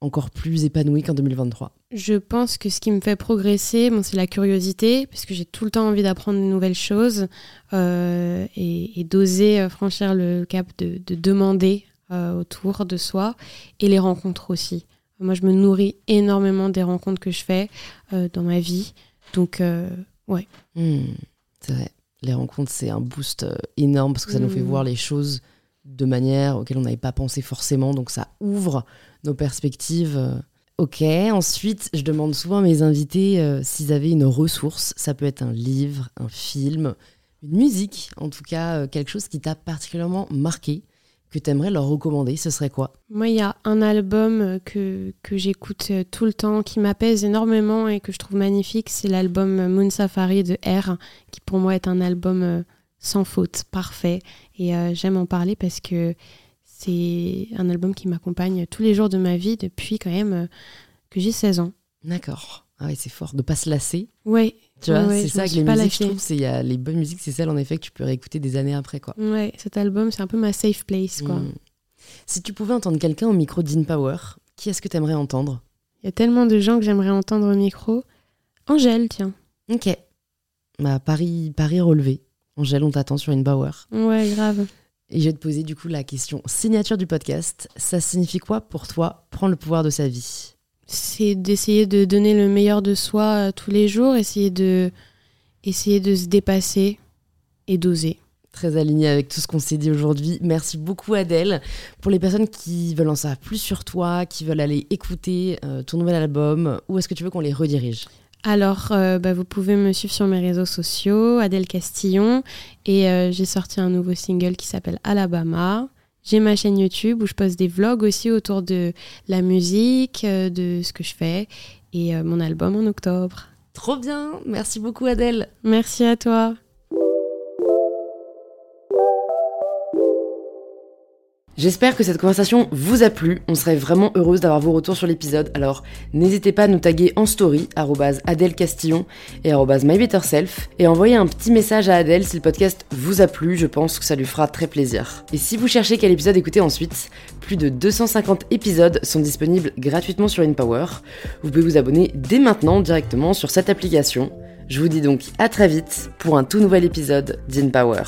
Speaker 1: encore plus épanouie qu'en 2023
Speaker 2: Je pense que ce qui me fait progresser, bon, c'est la curiosité, parce que j'ai tout le temps envie d'apprendre de nouvelles choses euh, et, et d'oser euh, franchir le cap de, de demander euh, autour de soi et les rencontres aussi. Moi, je me nourris énormément des rencontres que je fais euh, dans ma vie. Donc, euh,
Speaker 1: Hmm, c'est vrai. Les rencontres, c'est un boost énorme parce que ça nous fait
Speaker 2: Hmm.
Speaker 1: voir les choses de manière auxquelles on n'avait pas pensé forcément. Donc ça ouvre nos perspectives. euh. Ok, ensuite, je demande souvent à mes invités euh, s'ils avaient une ressource. Ça peut être un livre, un film, une musique, en tout cas, euh, quelque chose qui t'a particulièrement marqué, que tu aimerais leur recommander. Ce serait quoi?
Speaker 2: Moi, il y a un album que, que j'écoute tout le temps, qui m'apaise énormément et que je trouve magnifique. C'est l'album Moon Safari de R, qui pour moi est un album sans faute, parfait. Et j'aime en parler parce que c'est un album qui m'accompagne tous les jours de ma vie depuis quand même euh, que j'ai 16 ans.
Speaker 1: D'accord. Ah ouais, c'est fort de pas se lasser.
Speaker 2: Ouais,
Speaker 1: Tu vois,
Speaker 2: Ouais,
Speaker 1: c'est ça
Speaker 2: suis
Speaker 1: les musiques, je trouve. c'est- y a les bonnes musiques, c'est celles en effet que tu peux réécouter des années après, quoi.
Speaker 2: ouais, cet album, c'est un peu ma safe place, quoi.
Speaker 1: Hmm. Si tu pouvais entendre quelqu'un au micro d'InPower, qui est-ce que tu aimerais entendre?
Speaker 2: Il y a tellement de gens que j'aimerais entendre au micro. Angèle, tiens.
Speaker 1: Ok. Bah, Paris, Paris relevé. Angèle, on t'attend sur InPower.
Speaker 2: Ouais, grave.
Speaker 1: Et je vais te poser du coup la question signature du podcast. Ça signifie quoi pour toi prendre le pouvoir de sa vie?
Speaker 2: C'est d'essayer de donner le meilleur de soi euh, tous les jours, essayer de, essayer de se dépasser et d'oser.
Speaker 1: Très aligné avec tout ce qu'on s'est dit aujourd'hui. Merci beaucoup Adèle. Pour les personnes qui veulent en savoir plus sur toi, qui veulent aller écouter euh, ton nouvel album, où est-ce que tu veux qu'on les redirige?
Speaker 2: Alors, euh, bah, vous pouvez me suivre sur mes réseaux sociaux, Adèle Castillon, et euh, j'ai sorti un nouveau single qui s'appelle Alabama. J'ai ma chaîne YouTube où je poste des vlogs aussi autour de la musique, euh, de ce que je fais, et mon album en octobre.
Speaker 1: Trop bien, merci beaucoup Adèle.
Speaker 2: Merci à toi.
Speaker 1: J'espère que cette conversation vous a plu. On serait vraiment heureuse d'avoir vos retours sur l'épisode. Alors n'hésitez pas à nous taguer en story, Adèle Castillon et MyBetterSelf, et envoyer un petit message à Adèle si le podcast vous a plu. Je pense que ça lui fera très plaisir. Et si vous cherchez quel épisode écouter ensuite, plus de 250 épisodes sont disponibles gratuitement sur InPower. Vous pouvez vous abonner dès maintenant directement sur cette application. Je vous dis donc à très vite pour un tout nouvel épisode d'InPower.